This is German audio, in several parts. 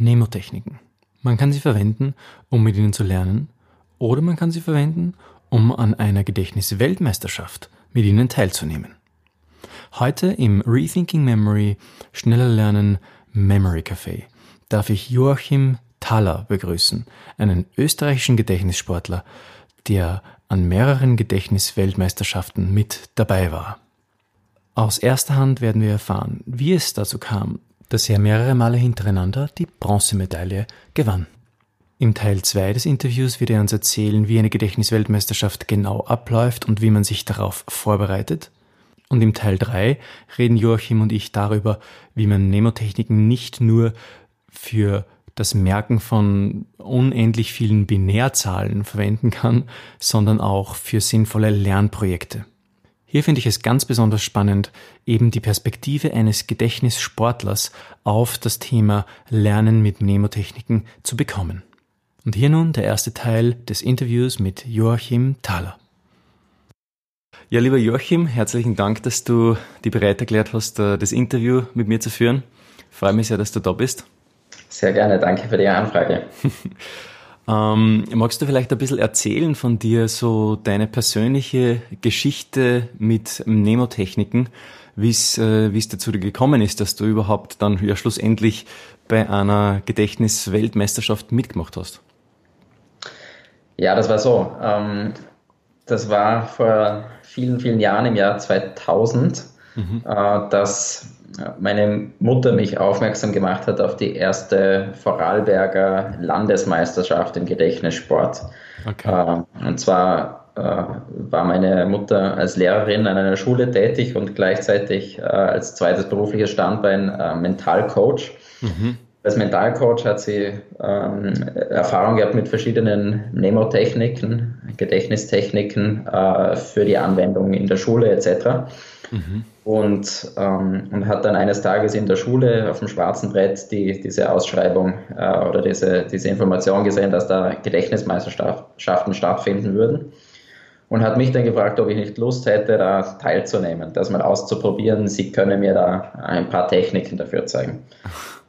Nemotechniken. Man kann sie verwenden, um mit ihnen zu lernen, oder man kann sie verwenden, um an einer Gedächtnisweltmeisterschaft mit ihnen teilzunehmen. Heute im Rethinking Memory Schneller Lernen Memory Café darf ich Joachim Thaler begrüßen, einen österreichischen Gedächtnissportler, der an mehreren Gedächtnisweltmeisterschaften mit dabei war. Aus erster Hand werden wir erfahren, wie es dazu kam, dass er mehrere Male hintereinander die Bronzemedaille gewann. Im Teil 2 des Interviews wird er uns erzählen, wie eine Gedächtnisweltmeisterschaft genau abläuft und wie man sich darauf vorbereitet. Und im Teil 3 reden Joachim und ich darüber, wie man Nemotechniken nicht nur für das Merken von unendlich vielen Binärzahlen verwenden kann, sondern auch für sinnvolle Lernprojekte. Hier finde ich es ganz besonders spannend, eben die Perspektive eines Gedächtnissportlers auf das Thema Lernen mit Mnemotechniken zu bekommen. Und hier nun der erste Teil des Interviews mit Joachim Thaler. Ja, lieber Joachim, herzlichen Dank, dass du die bereit erklärt hast, äh, das Interview mit mir zu führen. Ich freue mich sehr, dass du da bist. Sehr gerne, danke für die Anfrage. Ähm, magst du vielleicht ein bisschen erzählen von dir, so deine persönliche Geschichte mit Nemotechniken, wie es äh, es dazu gekommen ist, dass du überhaupt dann ja schlussendlich bei einer Gedächtnisweltmeisterschaft mitgemacht hast? Ja, das war so. Ähm, das war vor vielen, vielen Jahren im Jahr 2000, mhm. äh, dass meine Mutter mich aufmerksam gemacht hat auf die erste Vorarlberger Landesmeisterschaft im Gedächtnissport. Okay. Äh, und zwar äh, war meine Mutter als Lehrerin an einer Schule tätig und gleichzeitig äh, als zweites berufliches Standbein Mentalcoach. Mhm. Als Mentalcoach hat sie ähm, Erfahrung gehabt mit verschiedenen Nemotechniken, Gedächtnistechniken äh, für die Anwendung in der Schule etc. Mhm. Und, ähm, und hat dann eines Tages in der Schule auf dem schwarzen Brett die, diese Ausschreibung äh, oder diese, diese Information gesehen, dass da Gedächtnismeisterschaften stattfinden würden. Und hat mich dann gefragt, ob ich nicht Lust hätte, da teilzunehmen, das mal auszuprobieren. Sie können mir da ein paar Techniken dafür zeigen.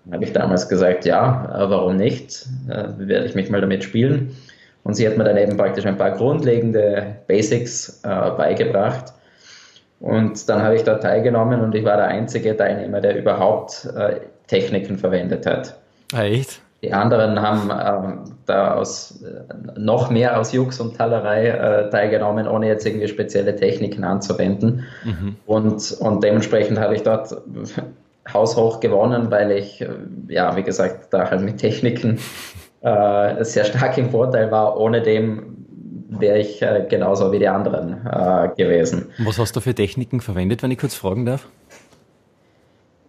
Dann habe ich damals gesagt, ja, äh, warum nicht? Äh, werde ich mich mal damit spielen. Und sie hat mir dann eben praktisch ein paar grundlegende Basics äh, beigebracht und dann habe ich da teilgenommen und ich war der einzige Teilnehmer, der überhaupt äh, Techniken verwendet hat. Echt? Die anderen haben ähm, da aus, äh, noch mehr aus Jux und Talerei äh, teilgenommen, ohne jetzt irgendwie spezielle Techniken anzuwenden. Mhm. Und, und dementsprechend habe ich dort haushoch gewonnen, weil ich, äh, ja, wie gesagt, da halt mit Techniken äh, sehr stark im Vorteil war. Ohne dem wäre ich äh, genauso wie die anderen äh, gewesen. Was hast du für Techniken verwendet, wenn ich kurz fragen darf?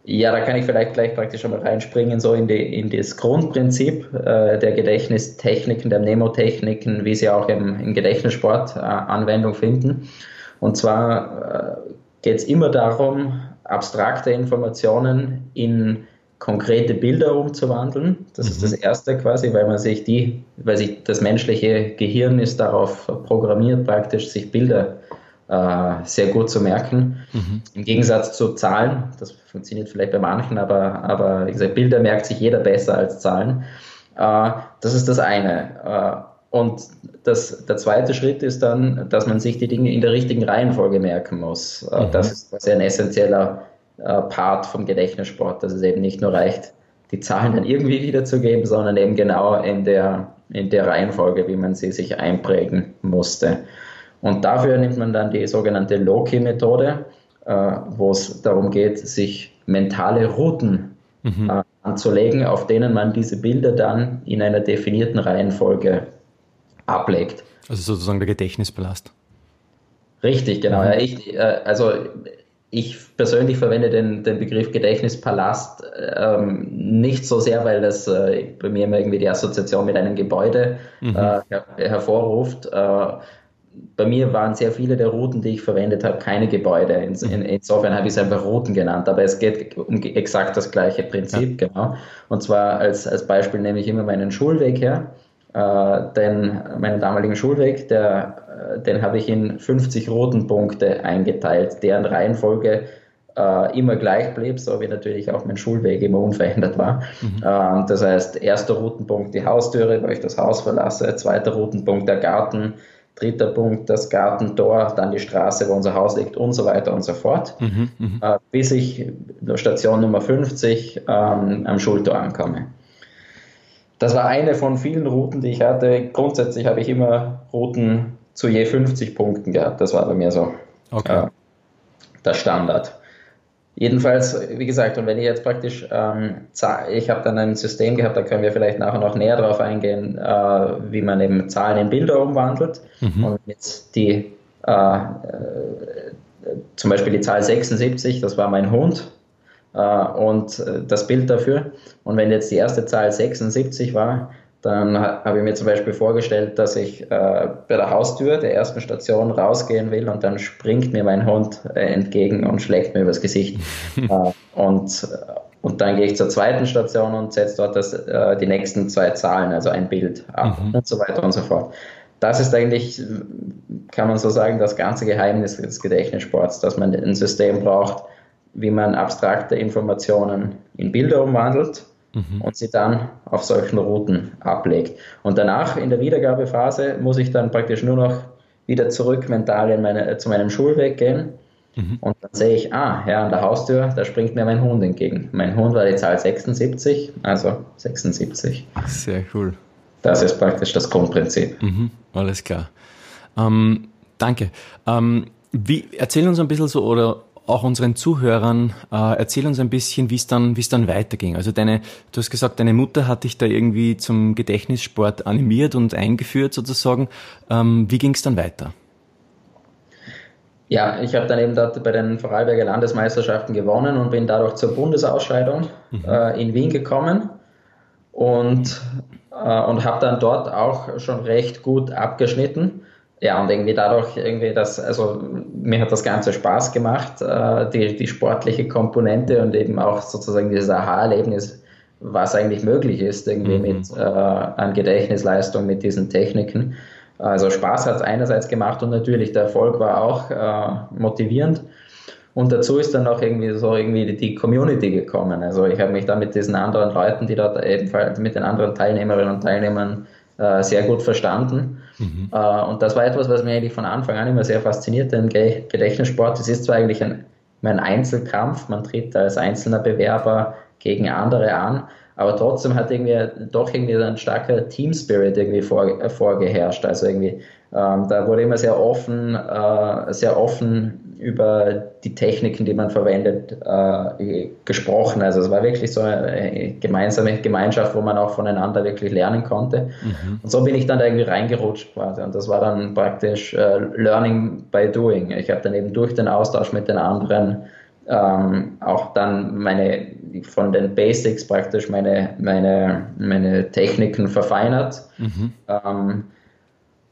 Ja, da kann ich vielleicht gleich praktisch schon mal reinspringen, so in, die, in das Grundprinzip äh, der Gedächtnistechniken, der Mnemotechniken, wie sie auch im, im Gedächtnissport äh, Anwendung finden. Und zwar äh, geht es immer darum, abstrakte Informationen in konkrete Bilder umzuwandeln. Das mhm. ist das Erste quasi, weil man sich die, weil sich das menschliche Gehirn ist darauf programmiert, praktisch sich Bilder äh, sehr gut zu merken. Mhm. Im Gegensatz zu Zahlen, das funktioniert vielleicht bei manchen, aber, aber wie gesagt, Bilder merkt sich jeder besser als Zahlen. Äh, das ist das eine. Äh, und das, der zweite Schritt ist dann, dass man sich die Dinge in der richtigen Reihenfolge merken muss. Äh, mhm. Das ist quasi ein essentieller Part vom Gedächtnissport, dass es eben nicht nur reicht, die Zahlen dann irgendwie wiederzugeben, sondern eben genau in der, in der Reihenfolge, wie man sie sich einprägen musste. Und dafür nimmt man dann die sogenannte Loki-Methode, äh, wo es darum geht, sich mentale Routen mhm. äh, anzulegen, auf denen man diese Bilder dann in einer definierten Reihenfolge ablegt. Also sozusagen der Gedächtnisballast. Richtig, genau. Mhm. Ja, ich, äh, also ich persönlich verwende den, den Begriff Gedächtnispalast ähm, nicht so sehr, weil das äh, bei mir immer irgendwie die Assoziation mit einem Gebäude mhm. äh, her hervorruft. Äh, bei mir waren sehr viele der Routen, die ich verwendet habe, keine Gebäude. In, in, insofern habe ich es einfach Routen genannt, aber es geht um exakt das gleiche Prinzip, ja. genau. Und zwar als, als Beispiel nehme ich immer meinen Schulweg her. Äh, denn meinen damaligen Schulweg, der, äh, den habe ich in 50 roten Punkte eingeteilt, deren Reihenfolge äh, immer gleich blieb, so wie natürlich auch mein Schulweg immer unverändert war. Mhm. Ähm, das heißt, erster Routenpunkt die Haustüre, wo ich das Haus verlasse, zweiter Routenpunkt der Garten, dritter Punkt das Gartentor, dann die Straße, wo unser Haus liegt und so weiter und so fort, mhm, mhm. äh, bis ich Station Nummer 50 ähm, am Schultor ankomme. Das war eine von vielen Routen, die ich hatte. Grundsätzlich habe ich immer Routen zu je 50 Punkten gehabt. Das war bei mir so okay. äh, der Standard. Jedenfalls, wie gesagt, und wenn ich jetzt praktisch, ähm, ich habe dann ein System gehabt, da können wir vielleicht nachher noch näher drauf eingehen, äh, wie man eben Zahlen in Bilder umwandelt. Mhm. Und jetzt die, äh, äh, zum Beispiel die Zahl 76, das war mein Hund, und äh, das Bild dafür. Und wenn jetzt die erste Zahl 76 war, dann habe ich mir zum Beispiel vorgestellt, dass ich äh, bei der Haustür der ersten Station rausgehen will und dann springt mir mein Hund äh, entgegen und schlägt mir übers Gesicht. äh, und, und dann gehe ich zur zweiten Station und setze dort das, äh, die nächsten zwei Zahlen, also ein Bild ab mhm. und so weiter und so fort. Das ist eigentlich, kann man so sagen, das ganze Geheimnis des Gedächtnissports, dass man ein System braucht, wie man abstrakte Informationen in Bilder umwandelt mhm. und sie dann auf solchen Routen ablegt. Und danach in der Wiedergabephase muss ich dann praktisch nur noch wieder zurück mental in meine, zu meinem Schulweg gehen. Mhm. Und dann sehe ich, ah, ja, an der Haustür, da springt mir mein Hund entgegen. Mein Hund war die Zahl 76, also 76. Sehr cool. Das ist praktisch das Grundprinzip. Mhm, alles klar. Ähm, danke. Ähm, wie, erzähl uns ein bisschen so, oder auch unseren Zuhörern, äh, erzähl uns ein bisschen, wie es dann, wie es dann weiterging. Also deine, du hast gesagt, deine Mutter hat dich da irgendwie zum Gedächtnissport animiert und eingeführt sozusagen. Ähm, wie ging es dann weiter? Ja, ich habe dann eben dort bei den Vorarlberger Landesmeisterschaften gewonnen und bin dadurch zur Bundesausscheidung mhm. äh, in Wien gekommen und, äh, und habe dann dort auch schon recht gut abgeschnitten ja, und irgendwie dadurch irgendwie das, also mir hat das Ganze Spaß gemacht, äh, die, die sportliche Komponente und eben auch sozusagen dieses Aha-Erlebnis, was eigentlich möglich ist, irgendwie mhm. mit äh, an Gedächtnisleistung, mit diesen Techniken. Also Spaß hat es einerseits gemacht und natürlich der Erfolg war auch äh, motivierend. Und dazu ist dann auch irgendwie so irgendwie die Community gekommen. Also ich habe mich da mit diesen anderen Leuten, die dort ebenfalls mit den anderen Teilnehmerinnen und Teilnehmern äh, sehr gut verstanden. Mhm. Äh, und das war etwas, was mich eigentlich von Anfang an immer sehr faszinierte im Gedächtnissport. Es ist zwar eigentlich ein, ein Einzelkampf, man tritt als einzelner Bewerber gegen andere an, aber trotzdem hat irgendwie doch irgendwie ein starker Team Spirit irgendwie vor, äh, vorgeherrscht. Also irgendwie, ähm, da wurde immer sehr offen, äh, sehr offen über die Techniken, die man verwendet, äh, gesprochen. Also es war wirklich so eine gemeinsame Gemeinschaft, wo man auch voneinander wirklich lernen konnte. Mhm. Und so bin ich dann da irgendwie reingerutscht quasi. Und das war dann praktisch äh, Learning by Doing. Ich habe dann eben durch den Austausch mit den anderen ähm, auch dann meine von den Basics praktisch meine, meine, meine Techniken verfeinert. Mhm. Ähm,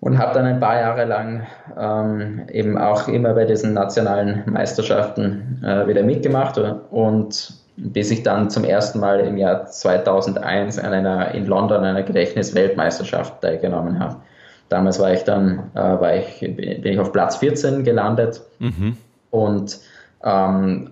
und habe dann ein paar Jahre lang ähm, eben auch immer bei diesen nationalen Meisterschaften äh, wieder mitgemacht und bis ich dann zum ersten Mal im Jahr 2001 an einer in London einer Gedächtnisweltmeisterschaft teilgenommen habe. Damals war ich dann äh, war ich, bin ich auf Platz 14 gelandet mhm. und ähm,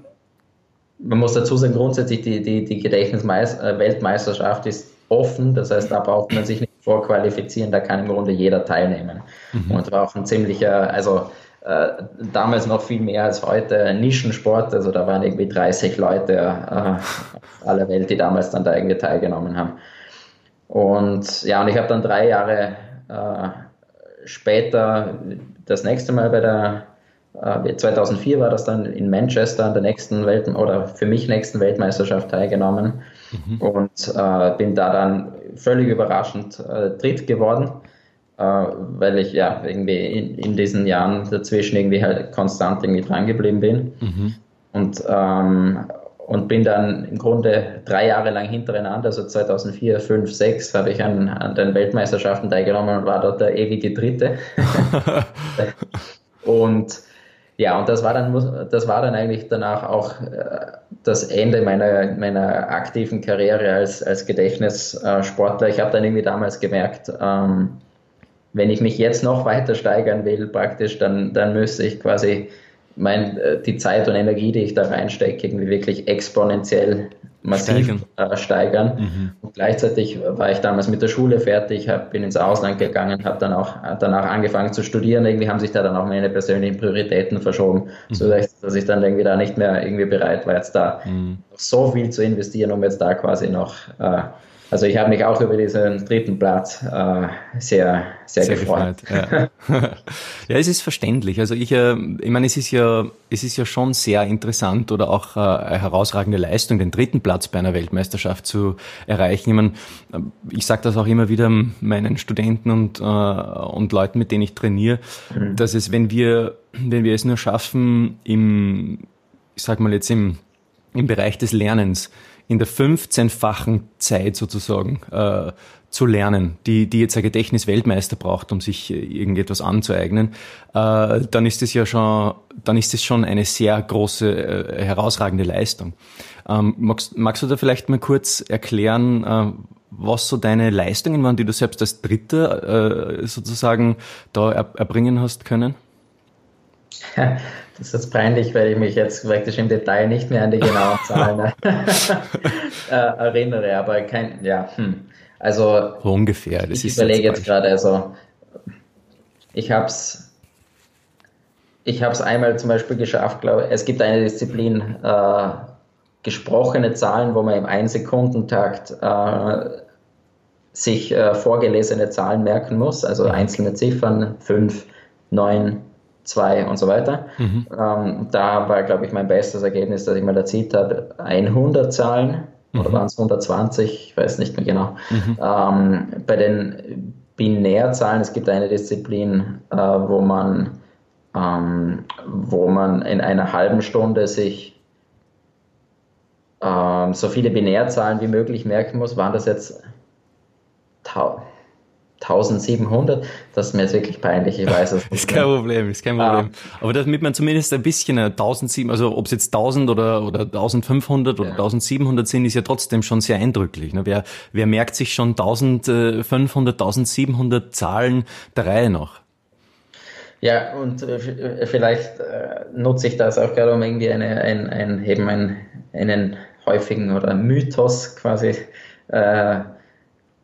man muss dazu sagen, grundsätzlich die, die, die Gedächtnisweltmeisterschaft äh, ist offen, das heißt, da braucht man sich nicht vorqualifizieren, da kann im Grunde jeder teilnehmen. Mhm. Und war auch ein ziemlicher, also äh, damals noch viel mehr als heute, Nischensport, also da waren irgendwie 30 Leute äh, aus aller Welt, die damals dann da irgendwie teilgenommen haben. Und ja, und ich habe dann drei Jahre äh, später das nächste Mal bei der 2004 äh, war das dann in Manchester an der nächsten Welt oder für mich nächsten Weltmeisterschaft teilgenommen mhm. und äh, bin da dann völlig überraschend äh, Dritt geworden, äh, weil ich ja irgendwie in, in, diesen Jahren dazwischen irgendwie halt konstant irgendwie dran geblieben bin mhm. und ähm, und bin dann im Grunde drei Jahre lang hintereinander, also 2004, 5, 6, habe ich an, an den Weltmeisterschaften teilgenommen und war dort der ewige Dritte. und ja, und das war dann, das war dann eigentlich danach auch äh, das Ende meiner, meiner aktiven Karriere als, als Gedächtnissportler. Ich habe dann irgendwie damals gemerkt, ähm, wenn ich mich jetzt noch weiter steigern will, praktisch, dann, dann müsste ich quasi mein, äh, die Zeit und Energie, die ich da reinstecke, irgendwie wirklich exponentiell massiv steigern. Äh, steigern. Mhm. Und gleichzeitig war ich damals mit der Schule fertig, hab, bin ins Ausland gegangen, habe dann auch danach angefangen zu studieren. Irgendwie haben sich da dann auch meine persönlichen Prioritäten verschoben, mhm. so dass, dass, ich dann irgendwie da nicht mehr irgendwie bereit war, jetzt da mhm. so viel zu investieren, um jetzt da quasi noch äh, also ich habe mich auch über diesen dritten Platz äh, sehr, sehr, sehr gefreut. gefreut ja. ja. es ist verständlich. Also ich, äh, ich meine, es ist ja, es ist ja schon sehr interessant oder auch äh, eine herausragende Leistung, den dritten Platz bei einer Weltmeisterschaft zu erreichen. Ich meine, ich sage das auch immer wieder meinen Studenten und, äh, und Leuten, mit denen ich trainiere, mhm. dass es, wenn wir, wenn wir es nur schaffen, im, ich sag mal jetzt im, im Bereich des Lernens, in der 15-fachen Zeit sozusagen äh, zu lernen, die, die jetzt ein Gedächtnisweltmeister braucht, um sich äh, irgendetwas anzueignen, äh, dann ist es ja schon, dann ist es schon eine sehr große, äh, herausragende Leistung. Ähm, magst, magst du da vielleicht mal kurz erklären, äh, was so deine Leistungen waren, die du selbst als Dritter äh, sozusagen da er, erbringen hast können? Das ist jetzt peinlich, weil ich mich jetzt praktisch im Detail nicht mehr an die genauen Zahlen äh, erinnere, aber kein, ja, hm. also ungefähr. Das ich überlege jetzt, jetzt gerade, also ich habe es ich habe es einmal zum Beispiel geschafft, glaube es gibt eine Disziplin äh, gesprochene Zahlen, wo man im Einsekundentakt äh, sich äh, vorgelesene Zahlen merken muss, also einzelne Ziffern, 5, 9, 2 und so weiter. Mhm. Ähm, da war, glaube ich, mein bestes Ergebnis, dass ich mal erzielt habe, 100 Zahlen mhm. oder waren es 120, ich weiß nicht mehr genau. Mhm. Ähm, bei den Binärzahlen, es gibt eine Disziplin, äh, wo man ähm, wo man in einer halben Stunde sich ähm, so viele Binärzahlen wie möglich merken muss. Waren das jetzt 1700, das ist mir jetzt wirklich peinlich, ich weiß es nicht. ist kein Problem, ist kein Problem. Ah. Aber damit man zumindest ein bisschen 1700, also ob es jetzt 1000 oder, oder 1500 oder ja. 1700 sind, ist ja trotzdem schon sehr eindrücklich. Ne? Wer, wer merkt sich schon 1500, 1700 Zahlen der Reihe nach? Ja, und äh, vielleicht äh, nutze ich das auch gerade, um irgendwie eine, ein, ein, eben einen, einen häufigen oder Mythos quasi äh,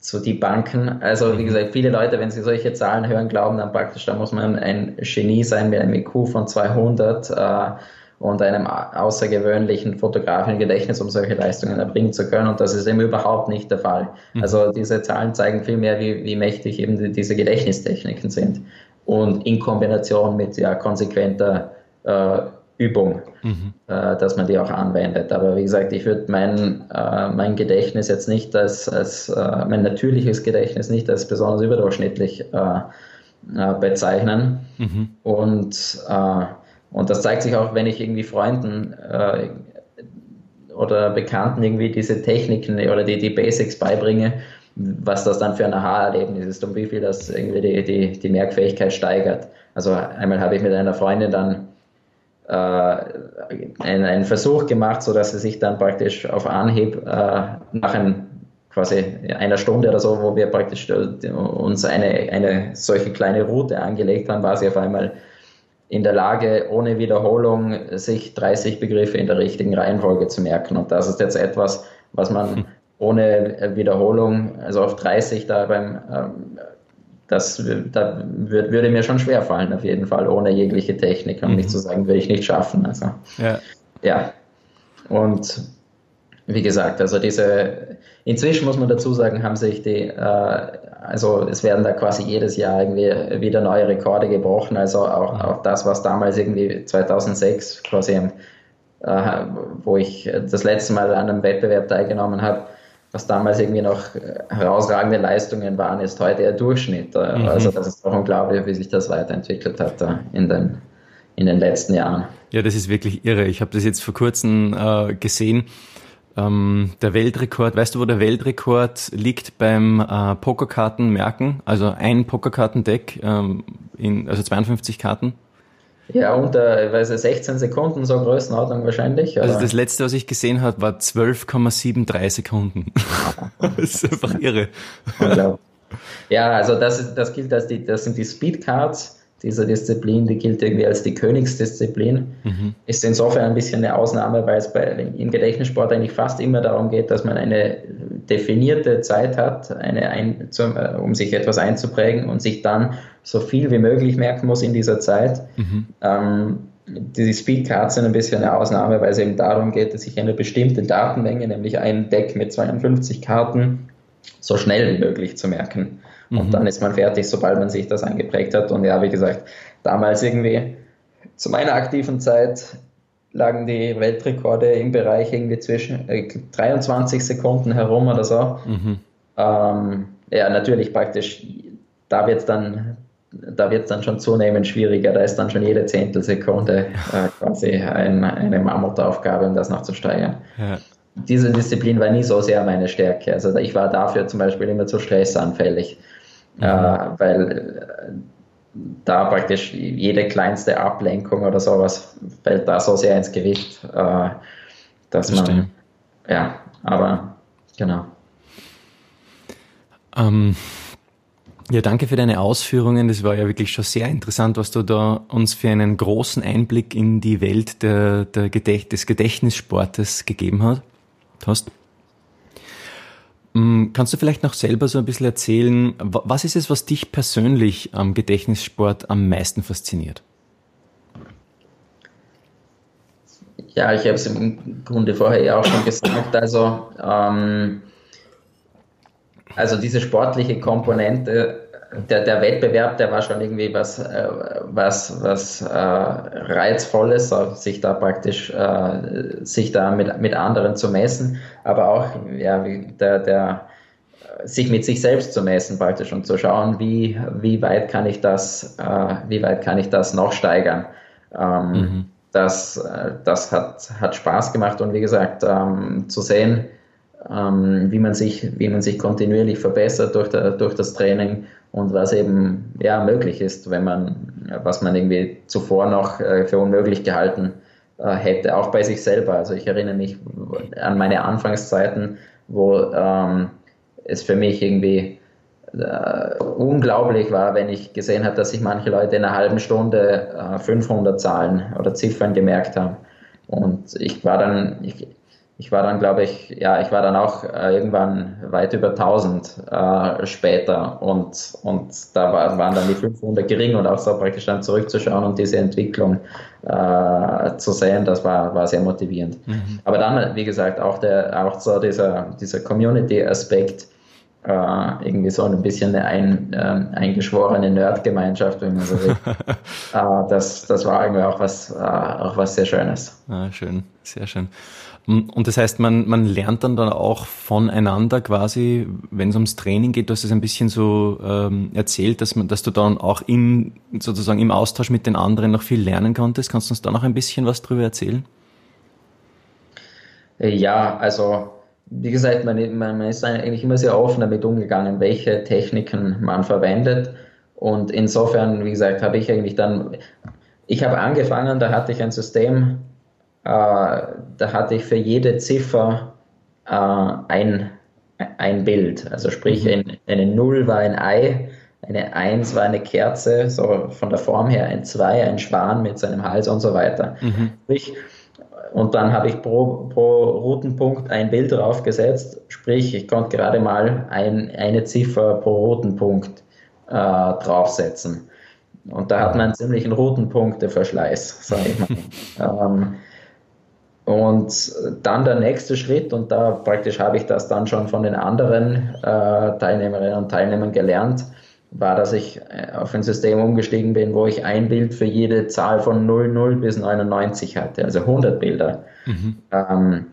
so die Banken. Also wie mhm. gesagt, viele Leute, wenn sie solche Zahlen hören, glauben dann praktisch, da muss man ein Genie sein mit einem IQ von 200 äh, und einem außergewöhnlichen fotografischen Gedächtnis, um solche Leistungen erbringen zu können. Und das ist eben überhaupt nicht der Fall. Mhm. Also diese Zahlen zeigen vielmehr, wie, wie mächtig eben die, diese Gedächtnistechniken sind. Und in Kombination mit ja konsequenter äh, Übung, mhm. äh, dass man die auch anwendet. Aber wie gesagt, ich würde mein, äh, mein Gedächtnis jetzt nicht als, als äh, mein natürliches Gedächtnis nicht als besonders überdurchschnittlich äh, äh, bezeichnen. Mhm. Und, äh, und das zeigt sich auch, wenn ich irgendwie Freunden oder Bekannten irgendwie diese Techniken oder die, die Basics beibringe, was das dann für ein Aha-Erlebnis ist und wie viel das irgendwie die, die, die Merkfähigkeit steigert. Also einmal habe ich mit einer Freundin dann äh, einen, einen Versuch gemacht, sodass sie sich dann praktisch auf Anhieb äh, nach einem quasi einer Stunde oder so, wo wir praktisch äh, uns eine, eine solche kleine Route angelegt haben, war sie auf einmal in der Lage, ohne Wiederholung sich 30 Begriffe in der richtigen Reihenfolge zu merken. Und das ist jetzt etwas, was man hm. ohne Wiederholung, also auf 30 da beim ähm, das da würd, würde mir schon schwer fallen, auf jeden Fall, ohne jegliche Technik. Um mhm. nicht zu sagen, würde ich nicht schaffen. Also, ja. ja. Und wie gesagt, also diese, inzwischen muss man dazu sagen, haben sich die, äh, also es werden da quasi jedes Jahr irgendwie wieder neue Rekorde gebrochen. Also auch, mhm. auch das, was damals irgendwie 2006 quasi, äh, wo ich das letzte Mal an einem Wettbewerb teilgenommen habe, was damals irgendwie noch äh, herausragende Leistungen waren, ist heute der Durchschnitt. Äh, mhm. Also das ist auch unglaublich, wie sich das weiterentwickelt hat äh, in den, in den letzten Jahren. Ja, das ist wirklich irre. Ich habe das jetzt vor kurzem äh, gesehen. Ähm, der Weltrekord, weißt du, wo der Weltrekord liegt beim äh, Pokerkarten merken? Also ein Pokerkartendeck, ähm, in, also 52 Karten. Ja, unter weiß ich, 16 Sekunden, so Größenordnung wahrscheinlich. Oder? Also das letzte, was ich gesehen habe, war 12,73 Sekunden. das ist einfach irre. Ja, also das, das gilt als die, das sind die Speedcards, dieser Disziplin, die gilt irgendwie als die Königsdisziplin. Mhm. Ist insofern ein bisschen eine Ausnahme, weil es bei, im Gedächtnissport eigentlich fast immer darum geht, dass man eine definierte Zeit hat, eine ein, zum, äh, um sich etwas einzuprägen und sich dann so viel wie möglich merken muss in dieser Zeit. Mhm. Ähm, die Speedcards sind ein bisschen eine Ausnahme, weil es eben darum geht, dass sich eine bestimmte Datenmenge, nämlich ein Deck mit 52 Karten, so schnell wie möglich zu merken. Und mhm. dann ist man fertig, sobald man sich das eingeprägt hat. Und ja, wie gesagt, damals irgendwie zu meiner aktiven Zeit lagen die Weltrekorde im Bereich irgendwie zwischen äh, 23 Sekunden herum oder so. Mhm. Ähm, ja, natürlich praktisch, da wird es dann da wird es dann schon zunehmend schwieriger. Da ist dann schon jede Zehntelsekunde äh, quasi ein, eine Mammutaufgabe, um das noch zu steigern. Ja. Diese Disziplin war nie so sehr meine Stärke. Also ich war dafür zum Beispiel immer zu stressanfällig, mhm. äh, weil äh, da praktisch jede kleinste Ablenkung oder sowas fällt da so sehr ins Gewicht, äh, dass das man, ja, aber genau. Ähm, ja, danke für deine Ausführungen. Das war ja wirklich schon sehr interessant, was du da uns für einen großen Einblick in die Welt der, der Gedächt des Gedächtnissportes gegeben hast. Mm, kannst du vielleicht noch selber so ein bisschen erzählen, was ist es, was dich persönlich am Gedächtnissport am meisten fasziniert? Ja, ich habe es im Grunde vorher ja auch schon gesagt. Also ähm, also diese sportliche Komponente, der, der Wettbewerb, der war schon irgendwie was, äh, was, was äh, Reizvolles, sich da praktisch, äh, sich da mit, mit anderen zu messen, aber auch ja, der, der, sich mit sich selbst zu messen praktisch und zu schauen, wie, wie weit kann ich das, äh, wie weit kann ich das noch steigern. Ähm, mhm. Das, äh, das hat, hat Spaß gemacht und wie gesagt, ähm, zu sehen, ähm, wie, man sich, wie man sich kontinuierlich verbessert durch, der, durch das Training und was eben ja, möglich ist, wenn man, was man irgendwie zuvor noch äh, für unmöglich gehalten äh, hätte, auch bei sich selber. Also ich erinnere mich an meine Anfangszeiten, wo ähm, es für mich irgendwie äh, unglaublich war, wenn ich gesehen habe, dass sich manche Leute in einer halben Stunde äh, 500 Zahlen oder Ziffern gemerkt haben. Und ich war dann, ich, ich war dann, glaube ich, ja, ich war dann auch äh, irgendwann weit über 1000 äh, später und, und da war, waren dann die 500 gering und auch so praktisch dann zurückzuschauen und diese Entwicklung äh, zu sehen, das war, war sehr motivierend. Mhm. Aber dann, wie gesagt, auch, der, auch so dieser, dieser Community-Aspekt, äh, irgendwie so ein bisschen eine ein, äh, eingeschworene Nerd-Gemeinschaft, wenn man so will. äh, das, das war irgendwie auch was, äh, auch was sehr Schönes. Ah, schön, sehr schön. Und das heißt, man, man lernt dann, dann auch voneinander quasi, wenn es ums Training geht, du hast es ein bisschen so ähm, erzählt, dass, man, dass du dann auch im, sozusagen im Austausch mit den anderen noch viel lernen konntest. Kannst du uns da noch ein bisschen was drüber erzählen? Ja, also wie gesagt, man, man ist eigentlich immer sehr offen damit umgegangen, welche Techniken man verwendet. Und insofern, wie gesagt, habe ich eigentlich dann, ich habe angefangen, da hatte ich ein System, äh, da hatte ich für jede Ziffer äh, ein, ein Bild. Also sprich, mhm. ein, eine 0 war ein Ei, eine 1 war eine Kerze, so von der Form her ein 2, ein Schwan mit seinem Hals und so weiter. Mhm. Sprich, und dann habe ich pro, pro Routenpunkt ein Bild draufgesetzt, sprich, ich konnte gerade mal ein, eine Ziffer pro Routenpunkt äh, draufsetzen. Und da hat man einen ziemlichen Routenpunkteverschleiß, sage ich mal. ähm, und dann der nächste Schritt, und da praktisch habe ich das dann schon von den anderen äh, Teilnehmerinnen und Teilnehmern gelernt, war, dass ich äh, auf ein System umgestiegen bin, wo ich ein Bild für jede Zahl von 00 bis 99 hatte, also 100 Bilder. Mhm. Ähm,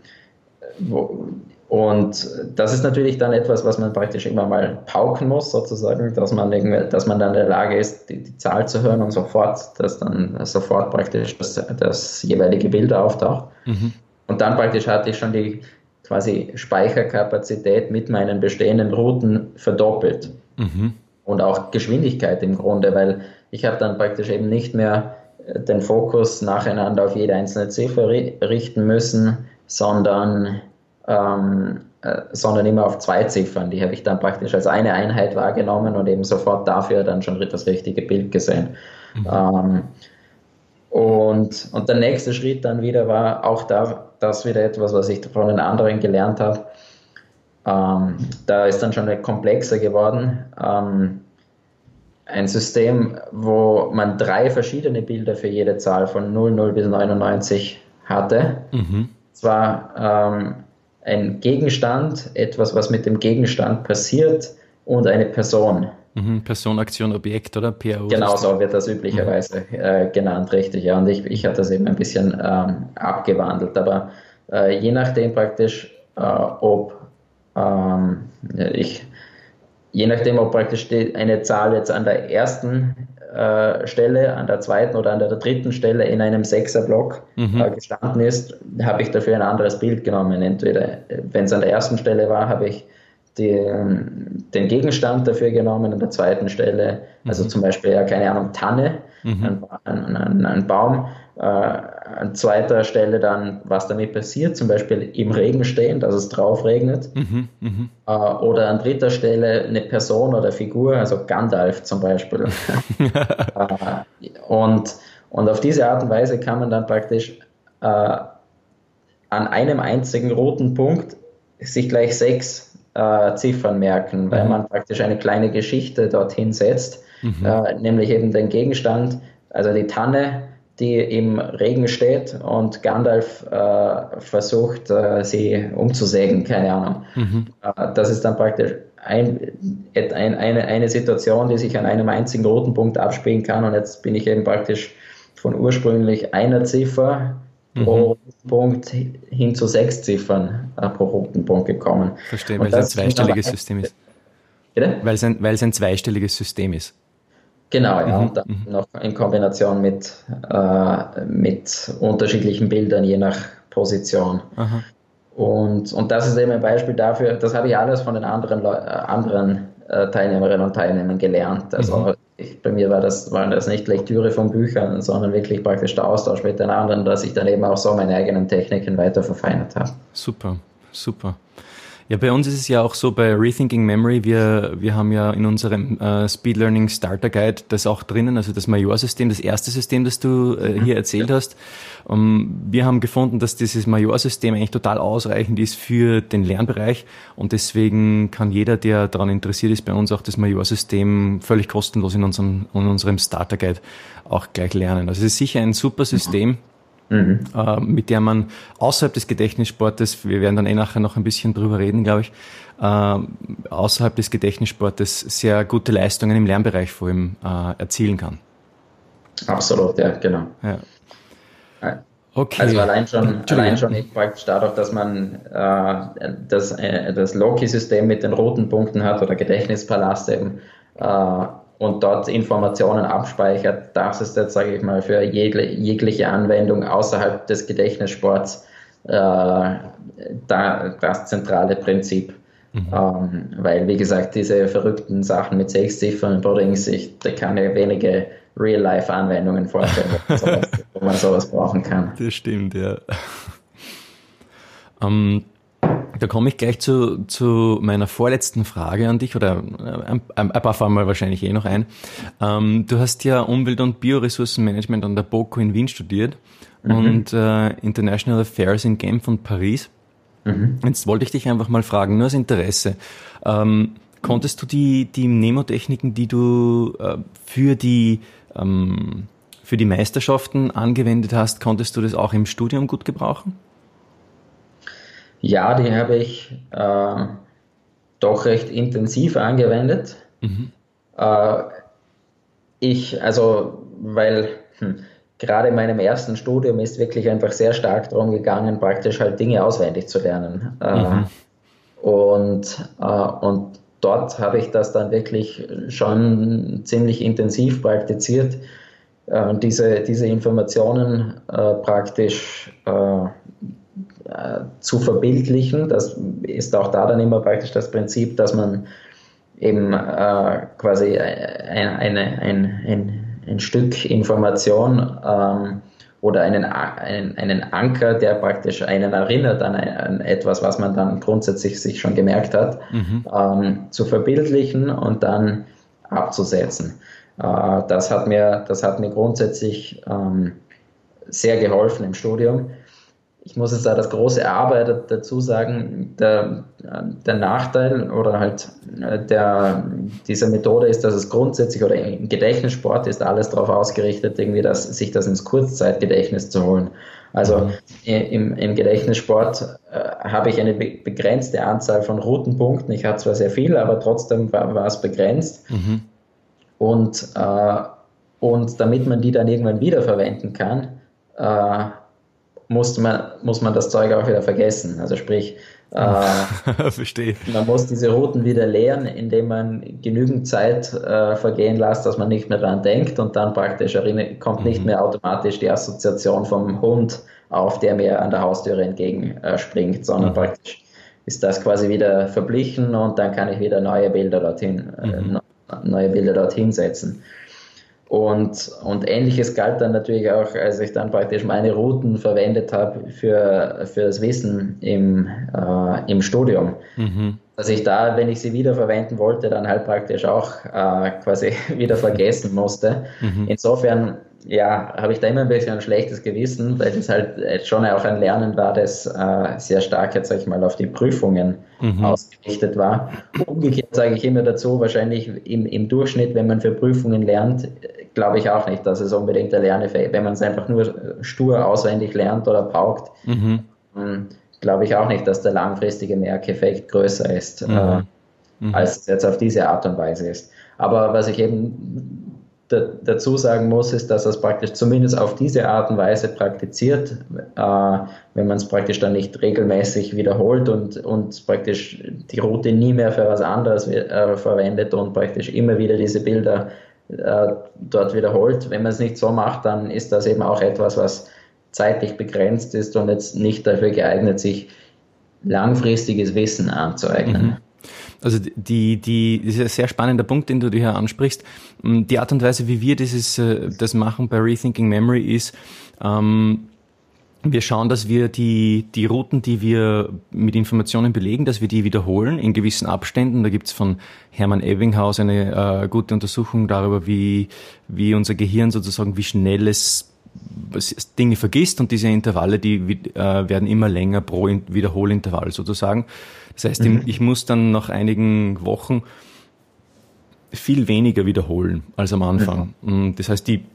wo, und das ist natürlich dann etwas, was man praktisch immer mal pauken muss, sozusagen, dass man, dass man dann in der Lage ist, die, die Zahl zu hören und sofort, dass dann sofort praktisch das, das jeweilige Bild auftaucht. Mhm. Und dann praktisch hatte ich schon die quasi Speicherkapazität mit meinen bestehenden Routen verdoppelt. Mhm. Und auch Geschwindigkeit im Grunde, weil ich habe dann praktisch eben nicht mehr den Fokus nacheinander auf jede einzelne Ziffer richten müssen, sondern ähm, äh, sondern immer auf zwei Ziffern. Die habe ich dann praktisch als eine Einheit wahrgenommen und eben sofort dafür dann schon das richtige Bild gesehen. Mhm. Ähm, und, und der nächste Schritt dann wieder war auch da, das wieder etwas, was ich von den anderen gelernt habe. Ähm, da ist dann schon komplexer geworden. Ähm, ein System, wo man drei verschiedene Bilder für jede Zahl von 00 bis 99 hatte. Mhm. Zwar ähm, ein Gegenstand, etwas, was mit dem Gegenstand passiert und eine Person. Mhm, Person, Aktion, Objekt oder PAO. Genau so wird das üblicherweise mhm. äh, genannt, richtig. Ja, und ich, ich hatte das eben ein bisschen ähm, abgewandelt. Aber äh, je nachdem praktisch, äh, ob ähm, ich, je nachdem, ob praktisch die, eine Zahl jetzt an der ersten äh, Stelle, an der zweiten oder an der dritten Stelle in einem Sechserblock mhm. äh, gestanden ist, habe ich dafür ein anderes Bild genommen. Entweder, wenn es an der ersten Stelle war, habe ich die, den Gegenstand dafür genommen, an der zweiten Stelle, also mhm. zum Beispiel, ja, keine Ahnung, Tanne, mhm. ein, ein, ein, ein, Baum, äh, an zweiter Stelle dann, was damit passiert, zum Beispiel im Regen stehen, dass es drauf regnet, mhm. mhm. Äh, oder an dritter Stelle eine Person oder Figur, also Gandalf zum Beispiel. äh, und, und auf diese Art und Weise kann man dann praktisch äh, an einem einzigen roten Punkt sich gleich sechs äh, Ziffern merken, weil mhm. man praktisch eine kleine Geschichte dorthin setzt, mhm. nämlich eben den Gegenstand, also die Tanne, die im Regen steht und Gandalf äh, versucht, äh, sie umzusägen, keine Ahnung. Mhm. Äh, das ist dann praktisch ein, ein, eine, eine Situation, die sich an einem einzigen roten Punkt abspielen kann und jetzt bin ich eben praktisch von ursprünglich einer Ziffer mhm. pro Punkt hin zu sechs Ziffern äh, pro roten Punkt gekommen. Verstehe, weil es ein zweistelliges System ist. Bitte? Weil es, ein, weil es ein zweistelliges System ist. Genau, ja, mhm. und dann mhm. noch in Kombination mit, äh, mit unterschiedlichen Bildern je nach Position. Und, und das ist eben ein Beispiel dafür, das habe ich alles von den anderen, äh, anderen äh, Teilnehmerinnen und Teilnehmern gelernt. Also mhm ich, bei mir war das, war das nicht Lektüre von Büchern, sondern wirklich praktisch der Austausch mit den anderen, dass ich dann eben auch so meine eigenen Techniken weiter verfeinert habe. Super, super. Ja, bei uns ist es ja auch so bei Rethinking Memory, wir, wir haben ja in unserem äh, Speed Learning Starter Guide das auch drinnen, also das Major-System, das erste System, das du äh, hier erzählt hast. Um, ähm, wir haben gefunden, dass dieses Major-System eigentlich total ausreichend ist für den Lernbereich und deswegen kann jeder, der daran interessiert ist, bei uns auch das Major-System völlig kostenlos in unserem, in unserem Starter Guide auch gleich lernen. Also es ist sicher ein super System. Mhm mhm. äh, mit der man außerhalb des Gedächtnissportes, wir werden dann eh nachher noch ein bisschen drüber reden, glaube ich, äh, außerhalb des Gedächtnissportes sehr gute Leistungen im Lernbereich vor allem äh, erzielen kann. Absolut, ja, genau. Ja. Okay. Also allein schon, allein schon praktisch dadurch, dass man äh, das, äh, das Loki-System mit den roten Punkten hat oder Gedächtnispalast eben, äh, und dort Informationen abspeichert. Das ist jetzt, sage ich mal, für jegliche Anwendung außerhalb des Gedächtnissports äh, da, das zentrale Prinzip. Mhm. Ähm, weil, wie gesagt, diese verrückten Sachen mit sechs Ziffern bringen sich, da kann ich wenige Real-Life-Anwendungen vorstellen, wo man, sowas, wo man sowas brauchen kann. Das stimmt, ja. Um, ähm, da komme ich gleich zu, zu meiner vorletzten Frage an dich, oder äh, ein, ein paar fallen mal wahrscheinlich eh noch ein. Ähm, du hast ja Umwelt- und Bioressourcenmanagement an der BOKU in Wien studiert mhm. und äh, International Affairs in Genf und Paris. Mhm. Jetzt wollte ich dich einfach mal fragen, nur aus Interesse. Ähm, konntest du die, die Nemotechniken, die du äh, für die ähm, für die Meisterschaften angewendet hast, konntest du das auch im Studium gut gebrauchen? Ja, die habe ich äh, doch recht intensiv angewendet. Mhm. Äh, ich, also, weil hm, gerade in meinem ersten Studium ist wirklich einfach sehr stark darum gegangen, praktisch halt Dinge auswendig zu lernen. Äh, mhm. und, äh, und dort habe ich das dann wirklich schon ziemlich intensiv praktiziert, äh, diese, diese Informationen äh, praktisch äh, zu verbildlichen. Das ist auch da dann immer praktisch das Prinzip, dass man eben äh, quasi ein, eine, ein, ein, ein Stück Information ähm, oder einen, einen, einen Anker, der praktisch einen erinnert an, an, etwas, was man dann grundsätzlich sich schon gemerkt hat, mhm. ähm, zu verbildlichen und dann abzusetzen. Äh, das, hat mir, das hat mir grundsätzlich ähm, sehr geholfen im Studium. Ich muss jetzt da das große Aber dazu sagen, der, der Nachteil oder halt äh, der, dieser Methode ist, dass es grundsätzlich oder im Gedächtnissport ist alles darauf ausgerichtet, irgendwie das, sich das ins Kurzzeitgedächtnis zu holen. Also mhm. im, im Gedächtnissport äh, habe ich eine be begrenzte Anzahl von Routenpunkten. Ich hatte zwar sehr viel, aber trotzdem war, war es begrenzt. Mhm. Und, äh, und damit man die dann irgendwann wiederverwenden kann, äh, muss, man, muss man das Zeug auch wieder vergessen. Also sprich, äh, Verstehe. man muss diese Routen wieder leeren, indem man genügend Zeit äh, vergehen lässt, dass man nicht mehr daran denkt und dann praktisch kommt nicht mhm. mehr automatisch die Assoziation vom Hund auf, der mir an der Haustüre entgegenspringt, äh, sondern mhm. praktisch ist das quasi wieder verblichen und dann kann ich wieder neue Bilder dorthin, äh, mhm. neue Bilder dorthin setzen. Und, und ähnliches galt dann natürlich auch, als ich dann praktisch meine Routen verwendet habe für, für das Wissen im, äh, im Studium. Mhm. Dass ich da, wenn ich sie wieder verwenden wollte, dann halt praktisch auch äh, quasi wieder vergessen musste. Mhm. Insofern ja, habe ich da immer ein bisschen ein schlechtes Gewissen, weil das halt schon auch ein Lernen war, das äh, sehr stark jetzt, sag ich mal, auf die Prüfungen mhm. ausgerichtet war. Umgekehrt sage ich immer dazu, wahrscheinlich im, im Durchschnitt, wenn man für Prüfungen lernt, glaube ich auch nicht, dass es unbedingt der Lerneffekt, wenn man es einfach nur stur auswendig lernt oder paukt, mhm. Ähm, glaube ich auch nicht, dass der langfristige Merkeffekt größer ist, mhm. Äh, mhm. als es jetzt auf diese Art und Weise ist. Aber was ich eben dazu sagen muss, ist, dass es praktisch zumindest auf diese Art und Weise praktiziert, äh, wenn man es praktisch dann nicht regelmäßig wiederholt und, und praktisch die Route nie mehr für was anderes äh, verwendet und praktisch immer wieder diese Bilder äh, dort wiederholt. Wenn man es nicht so macht, dann ist das eben auch etwas, was zeitlich begrenzt ist und jetzt nicht dafür geeignet, sich langfristiges Wissen anzueignen. Mhm. Also die, die, das ist ein sehr spannender Punkt, den du hier ansprichst. Mm, die Art und Weise, wie wir dieses, äh, das machen bei Rethinking Memory ist, ähm, wir schauen, dass wir die, die Routen, die wir mit Informationen belegen, dass wir die wiederholen in gewissen Abständen. Da gibt's von Hermann Ebbinghaus eine äh, gute Untersuchung darüber, wie, wie unser Gehirn sozusagen, wie schnell es Dinge vergisst und diese Intervalle, die äh, werden immer länger pro Wiederholintervall sozusagen. Das heißt, mhm. ich muss dann nach einigen Wochen viel weniger wiederholen als am Anfang. Mhm. Das heißt, die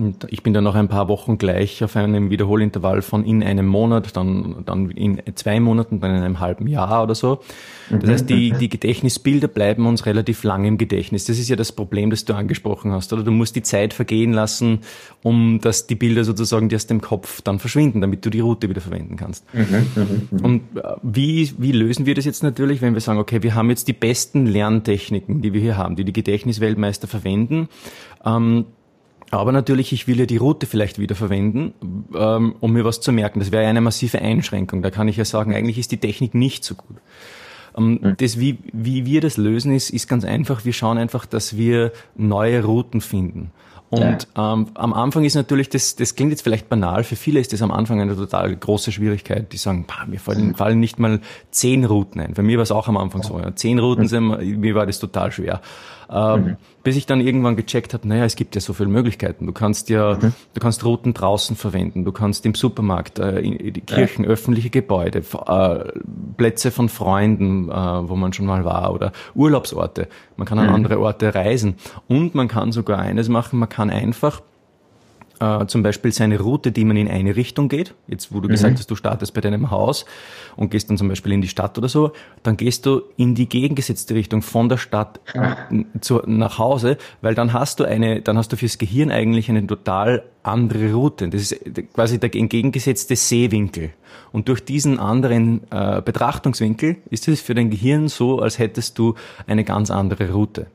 und ich bin dann nach ein paar Wochen gleich auf einem Wiederholintervall von in einem Monat, dann, dann in zwei Monaten, dann in einem halben Jahr oder so. Das heißt, die, die Gedächtnisbilder bleiben uns relativ lang im Gedächtnis. Das ist ja das Problem, das du angesprochen hast, oder? Du musst die Zeit vergehen lassen, um dass die Bilder sozusagen die aus dem Kopf dann verschwinden, damit du die Route wieder verwenden kannst. Und äh, wie, wie lösen wir das jetzt natürlich, wenn wir sagen, okay, wir haben jetzt die besten Lerntechniken, die wir hier haben, die die Gedächtnisweltmeister verwenden, ähm, aber natürlich, ich will ja die Route vielleicht wieder verwenden, ähm, um mir was zu merken. Das wäre ja eine massive Einschränkung. Da kann ich ja sagen, eigentlich ist die Technik nicht so gut. Ähm, mhm. Das, wie, wie wir das lösen, ist, ist ganz einfach. Wir schauen einfach, dass wir neue Routen finden. Und ja. ähm, am Anfang ist natürlich, das, das klingt jetzt vielleicht banal, für viele ist das am Anfang eine total große Schwierigkeit. Die sagen, bah, mir fallen, mhm. fallen nicht mal zehn Routen ein. Bei mir war es auch am Anfang so. Ja. Zehn Routen, mhm. sind, mir war das total schwer. Ähm, mhm. Bis ich dann irgendwann gecheckt habe, naja, es gibt ja so viele Möglichkeiten. Du kannst ja, mhm. du kannst Routen draußen verwenden, du kannst im Supermarkt, äh, in, die Kirchen, ja. öffentliche Gebäude, äh, Plätze von Freunden, äh, wo man schon mal war, oder Urlaubsorte. Man kann an mhm. andere Orte reisen. Und man kann sogar eines machen, man kann einfach äh, zum Beispiel seine Route, die man in eine Richtung geht, jetzt wo du mhm. gesagt hast, du startest bei deinem Haus und gehst dann zum Beispiel in die Stadt oder so, dann gehst du in die gegengesetzte Richtung von der Stadt zu, nach Hause, weil dann hast du eine, dann hast du fürs Gehirn eigentlich eine total andere Route. Das ist quasi der entgegengesetzte Sehwinkel. Und durch diesen anderen äh, Betrachtungswinkel ist es für dein Gehirn so, als hättest du eine ganz andere Route.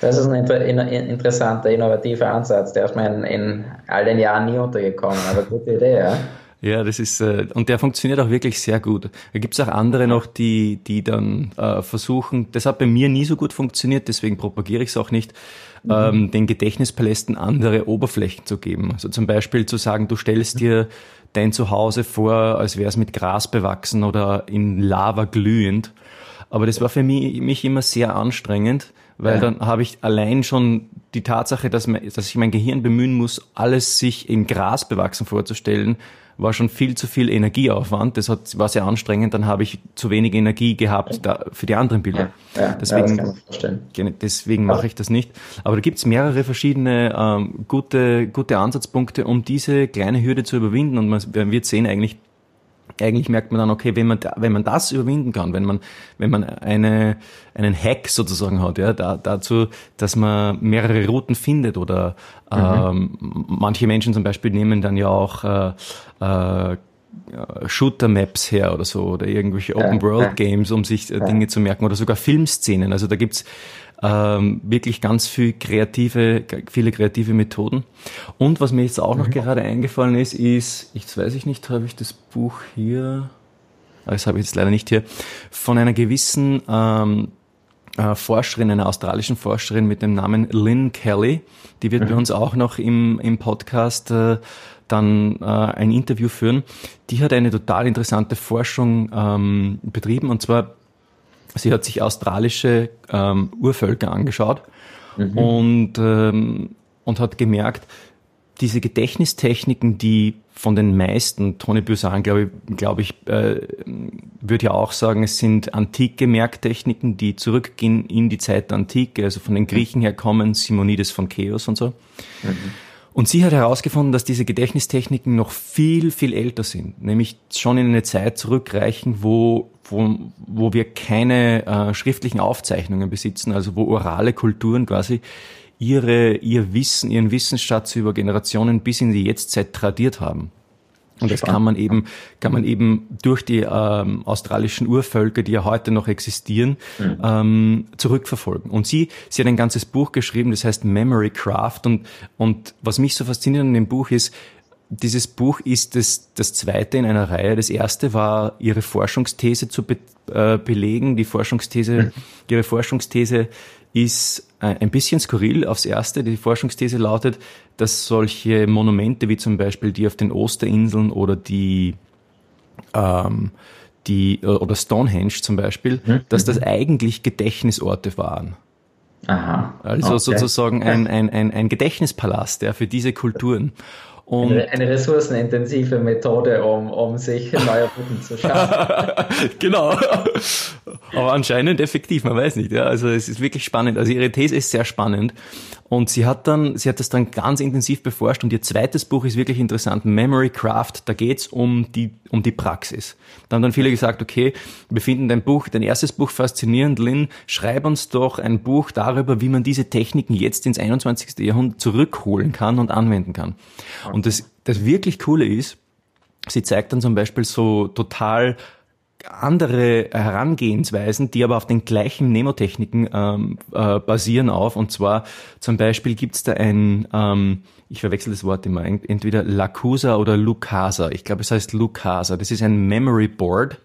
Das ist ein interessanter, innovativer Ansatz. Der ist mir in, in all den Jahren nie untergekommen, aber gute Idee, ja. Ja, das ist äh, und der funktioniert auch wirklich sehr gut. Da gibt es auch andere noch, die die dann äh, versuchen. Das hat bei mir nie so gut funktioniert, deswegen propagiere ich es auch nicht, mhm. ähm, den Gedächtnispalästen andere Oberflächen zu geben. Also zum Beispiel zu sagen, du stellst dir dein Zuhause vor, als wäre es mit Gras bewachsen oder in Lava glühend aber das war für mich, mich immer sehr anstrengend, weil ja. dann habe ich allein schon die Tatsache, dass, man, dass ich mein Gehirn bemühen muss, alles sich im Gras bewachsen vorzustellen, war schon viel zu viel Energieaufwand. Das hat, war sehr anstrengend. Dann habe ich zu wenig Energie gehabt da, für die anderen Bilder. Ja, ja, deswegen ja, deswegen mache ich das nicht. Aber da gibt es mehrere verschiedene ähm, gute, gute Ansatzpunkte, um diese kleine Hürde zu überwinden. Und man wird sehen eigentlich, eigentlich merkt man dann, okay, wenn man, wenn man das überwinden kann, wenn man, wenn man eine, einen Hack sozusagen hat, ja, da, dazu, dass man mehrere Routen findet oder mhm. ähm, manche Menschen zum Beispiel nehmen dann ja auch äh, äh, Shooter-Maps her oder so oder irgendwelche Open-World-Games, um sich äh, Dinge zu merken oder sogar Filmszenen. Also da gibt's ähm, wirklich ganz viel kreative, viele kreative Methoden. Und was mir jetzt auch noch mhm. gerade eingefallen ist, ist, ich weiß ich nicht, habe ich das Buch hier, ah, das habe ich jetzt leider nicht hier, von einer gewissen ähm, äh, Forscherin, einer australischen Forscherin mit dem Namen Lynn Kelly. Die wird mhm. bei uns auch noch im, im Podcast äh, dann äh, ein Interview führen. Die hat eine total interessante Forschung ähm, betrieben und zwar Sie hat sich australische ähm, Urvölker angeschaut mhm. und, ähm, und hat gemerkt, diese Gedächtnistechniken, die von den meisten, Tony Busan, glaube ich, glaube ich äh, würde ja auch sagen, es sind antike Merktechniken, die zurückgehen in die Zeit der Antike, also von den Griechen her kommen, Simonides von Chaos und so. Mhm. Und sie hat herausgefunden, dass diese Gedächtnistechniken noch viel, viel älter sind, nämlich schon in eine Zeit zurückreichen, wo, wo, wo wir keine äh, schriftlichen Aufzeichnungen besitzen, also wo orale Kulturen quasi ihre, ihr Wissen, ihren Wissensschatz über Generationen bis in die Jetztzeit tradiert haben. Und das kann man eben, kann man eben durch die ähm, australischen Urvölker, die ja heute noch existieren, mhm. ähm, zurückverfolgen. Und sie, sie hat ein ganzes Buch geschrieben, das heißt Memory Craft. Und, und was mich so fasziniert an dem Buch ist, dieses Buch ist das, das zweite in einer Reihe. Das erste war ihre Forschungsthese zu be, äh, belegen. Die Forschungsthese, mhm. ihre Forschungsthese ist äh, ein bisschen skurril aufs Erste. Die Forschungsthese lautet, dass solche Monumente wie zum Beispiel die auf den Osterinseln oder die, ähm, die äh, oder Stonehenge zum Beispiel, mhm. dass das eigentlich Gedächtnisorte waren. Aha. Also okay. sozusagen ein, ein, ein, ein Gedächtnispalast ja, für diese Kulturen. Und eine, eine, ressourcenintensive Methode, um, um sich neue Routen zu schaffen. genau. Aber anscheinend effektiv, man weiß nicht. Ja. Also es ist wirklich spannend. Also ihre These ist sehr spannend. Und sie hat dann, sie hat das dann ganz intensiv beforscht und ihr zweites Buch ist wirklich interessant, Memory Craft, da geht's um die, um die Praxis. Da haben dann viele gesagt, okay, wir finden dein Buch, dein erstes Buch faszinierend, Lynn, schreib uns doch ein Buch darüber, wie man diese Techniken jetzt ins 21. Jahrhundert zurückholen kann und anwenden kann. Und das, das wirklich Coole ist, sie zeigt dann zum Beispiel so total andere Herangehensweisen, die aber auf den gleichen Nemotechniken ähm, äh, basieren auf. Und zwar zum Beispiel gibt's da ein, ähm, ich verwechsel das Wort immer, entweder Lacusa oder Lucasa. Ich glaube, es heißt Lucasa. Das ist ein Memory Board.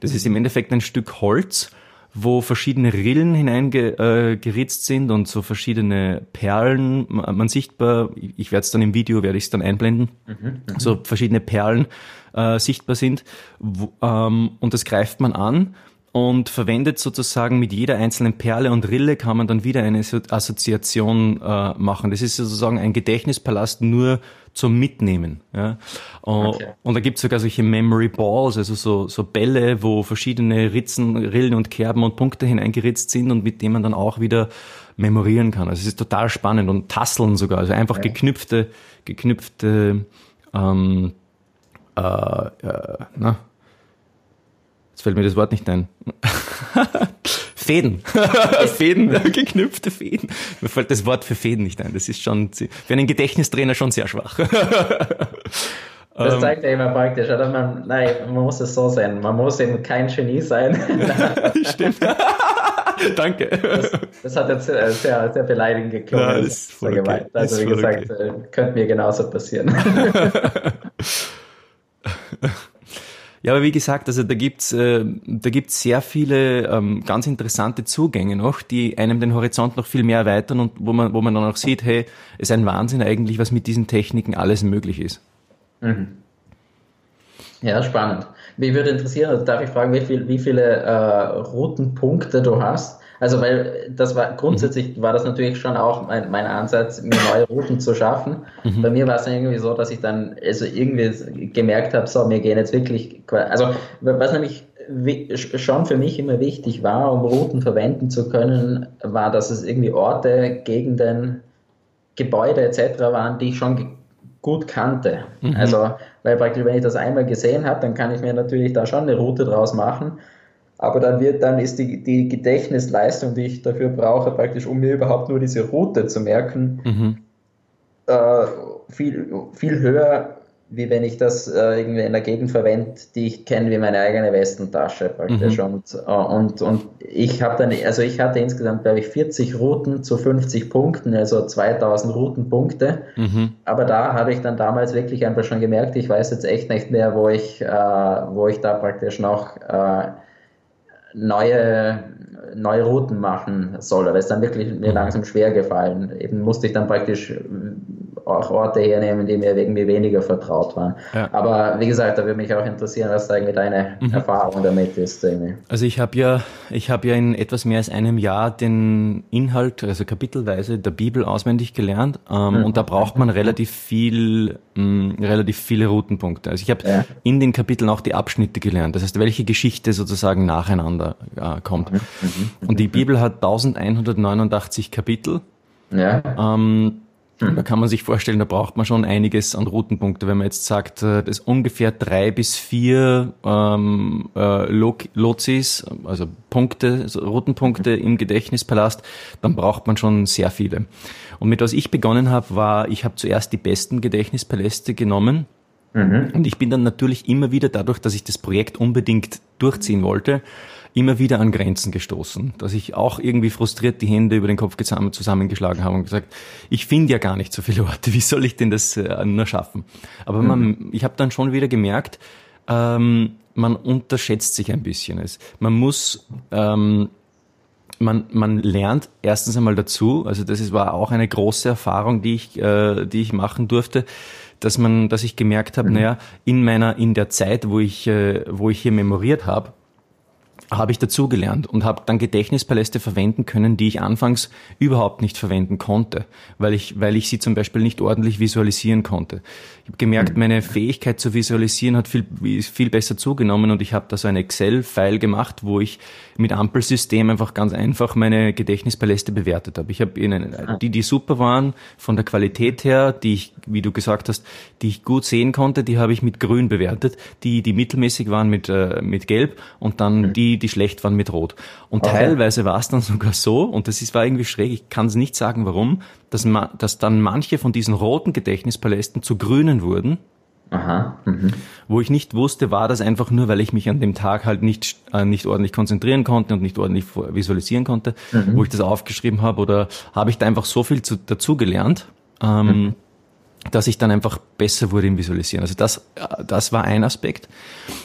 Das ist im Endeffekt ein Stück Holz, wo verschiedene Rillen hineingeritzt äh, sind und so verschiedene Perlen, man sichtbar, ich werde es dann im Video, werde ich es dann einblenden, mhm, mhm, so verschiedene Perlen äh, sichtbar sind wo, ähm, und das greift man an und verwendet sozusagen mit jeder einzelnen Perle und Rille kann man dann wieder eine Assoziation äh, machen. Das ist sozusagen ein Gedächtnispalast nur zum Mitnehmen. Ja. Okay. Und da gibt es sogar solche Memory Balls, also so, so Bälle, wo verschiedene Ritzen, Rillen und Kerben und Punkte hineingeritzt sind und mit denen man dann auch wieder memorieren kann. Also es ist total spannend und Tasseln sogar, also einfach okay. geknüpfte, geknüpfte ähm, äh, äh, na, Jetzt fällt mir das Wort nicht ein. Fäden. Fäden, geknüpfte Fäden. Mir fällt das Wort für Fäden nicht ein. Das ist schon für einen Gedächtnistrainer schon sehr schwach. Das ähm, zeigt ja immer praktisch, oder? Man, nein, man muss es so sein. Man muss eben kein Genie sein. Stimmt. Danke. Das, das, hat jetzt sehr, sehr beleidigend geklungen. Ja, das ist voll okay. Also, wie gesagt, okay. Äh, könnte mir genauso passieren. Ja, aber wie gesagt, also da gibt's äh, gibt's sehr viele ähm, ganz interessante Zugänge noch, die einem den Horizont noch viel mehr erweitern und wo man, wo man dann auch sieht, hey, ist ein Wahnsinn eigentlich, was mit diesen Techniken alles möglich ist. Mhm. Ja, spannend. Mich würde interessieren, darf ich fragen, wie, viel, wie viele äh, Routenpunkte du hast? Also, weil das war grundsätzlich war das natürlich schon auch mein, mein Ansatz, mir neue Routen zu schaffen. Mhm. Bei mir war es dann irgendwie so, dass ich dann also irgendwie gemerkt habe, so, wir gehen jetzt wirklich, also was nämlich schon für mich immer wichtig war, um Routen verwenden zu können, war, dass es irgendwie Orte, Gegenden, Gebäude etc. waren, die ich schon gut kannte. Mhm. Also, weil praktisch, wenn ich das einmal gesehen habe, dann kann ich mir natürlich da schon eine Route draus machen. Aber dann wird, dann ist die, die Gedächtnisleistung, die ich dafür brauche, praktisch, um mir überhaupt nur diese Route zu merken, mhm. äh, viel, viel höher, wie wenn ich das äh, irgendwie in der Gegend verwende, die ich kenne wie meine eigene Westentasche praktisch. Mhm. Und, äh, und, und ich habe dann, also ich hatte insgesamt, glaube ich, 40 Routen zu 50 Punkten, also 2000 Routenpunkte. Mhm. Aber da habe ich dann damals wirklich einfach schon gemerkt, ich weiß jetzt echt nicht mehr, wo ich, äh, wo ich da praktisch noch äh, neue, neue Routen machen soll. Aber es ist dann wirklich mir mhm. langsam schwer gefallen. Eben musste ich dann praktisch auch Orte hernehmen, die mir irgendwie weniger vertraut waren. Ja. Aber wie gesagt, da würde mich auch interessieren, was da irgendwie deine mhm. Erfahrung damit ist. Irgendwie. Also ich habe ja, ich habe ja in etwas mehr als einem Jahr den Inhalt, also kapitelweise der Bibel auswendig gelernt ähm, mhm. und da braucht man relativ viel, mh, relativ viele Routenpunkte. Also ich habe ja. in den Kapiteln auch die Abschnitte gelernt. Das heißt, welche Geschichte sozusagen nacheinander äh, kommt. Mhm. mhm. Und die Bibel hat 1189 Kapitel. Ja. Ähm, da kann man sich vorstellen, da braucht man schon einiges an Routenpunkte. Wenn man jetzt sagt, äh, dass ungefähr drei bis vier ähm, äh, Lotsis, also Punkte, also Routenpunkte im Gedächtnispalast, dann braucht man schon sehr viele. Und mit was ich begonnen habe, war, ich habe zuerst die besten Gedächtnispaläste genommen. Mhm. Und ich bin dann natürlich immer wieder dadurch, dass ich das Projekt unbedingt durchziehen wollte, immer wieder an Grenzen gestoßen, dass ich auch irgendwie frustriert die Hände über den Kopf zusammengeschlagen habe und gesagt, ich finde ja gar nicht so viele Orte, wie soll ich denn das äh, nur schaffen? Aber man, mhm. ich habe dann schon wieder gemerkt, ähm, man unterschätzt sich ein bisschen. Es, man muss ähm, man, man lernt erstens einmal dazu, also das ist, war auch eine große Erfahrung, die ich, äh, die ich machen durfte, dass man, dass ich gemerkt habe, mhm. naja, in meiner, in der Zeit, wo ich, äh, wo ich hier memoriert habe, habe ich dazugelernt und habe dann Gedächtnispaläste verwenden können, die ich anfangs überhaupt nicht verwenden konnte, weil ich, weil ich sie zum Beispiel nicht ordentlich visualisieren konnte. Ich habe gemerkt, mhm. meine Fähigkeit zu visualisieren hat viel, viel besser zugenommen und ich habe da so ein Excel-File gemacht, wo ich mit Ampelsystem einfach ganz einfach meine Gedächtnispaläste bewertet habe. Ich habe ihnen, ah. die, die super waren, von der Qualität her, die ich, wie du gesagt hast, die ich gut sehen konnte, die habe ich mit grün bewertet. Die, die mittelmäßig waren mit, äh, mit gelb und dann mhm. Die, die schlecht waren mit rot. Und okay. teilweise war es dann sogar so, und das ist, war irgendwie schräg, ich kann es nicht sagen warum, dass, man, dass dann manche von diesen roten Gedächtnispalästen zu grünen wurden. Aha. Mhm. Wo ich nicht wusste, war das einfach nur, weil ich mich an dem Tag halt nicht, äh, nicht ordentlich konzentrieren konnte und nicht ordentlich visualisieren konnte, mhm. wo ich das aufgeschrieben habe oder habe ich da einfach so viel zu, dazu gelernt, ähm, mhm. Dass ich dann einfach besser wurde im Visualisieren. Also das, äh, das war ein Aspekt.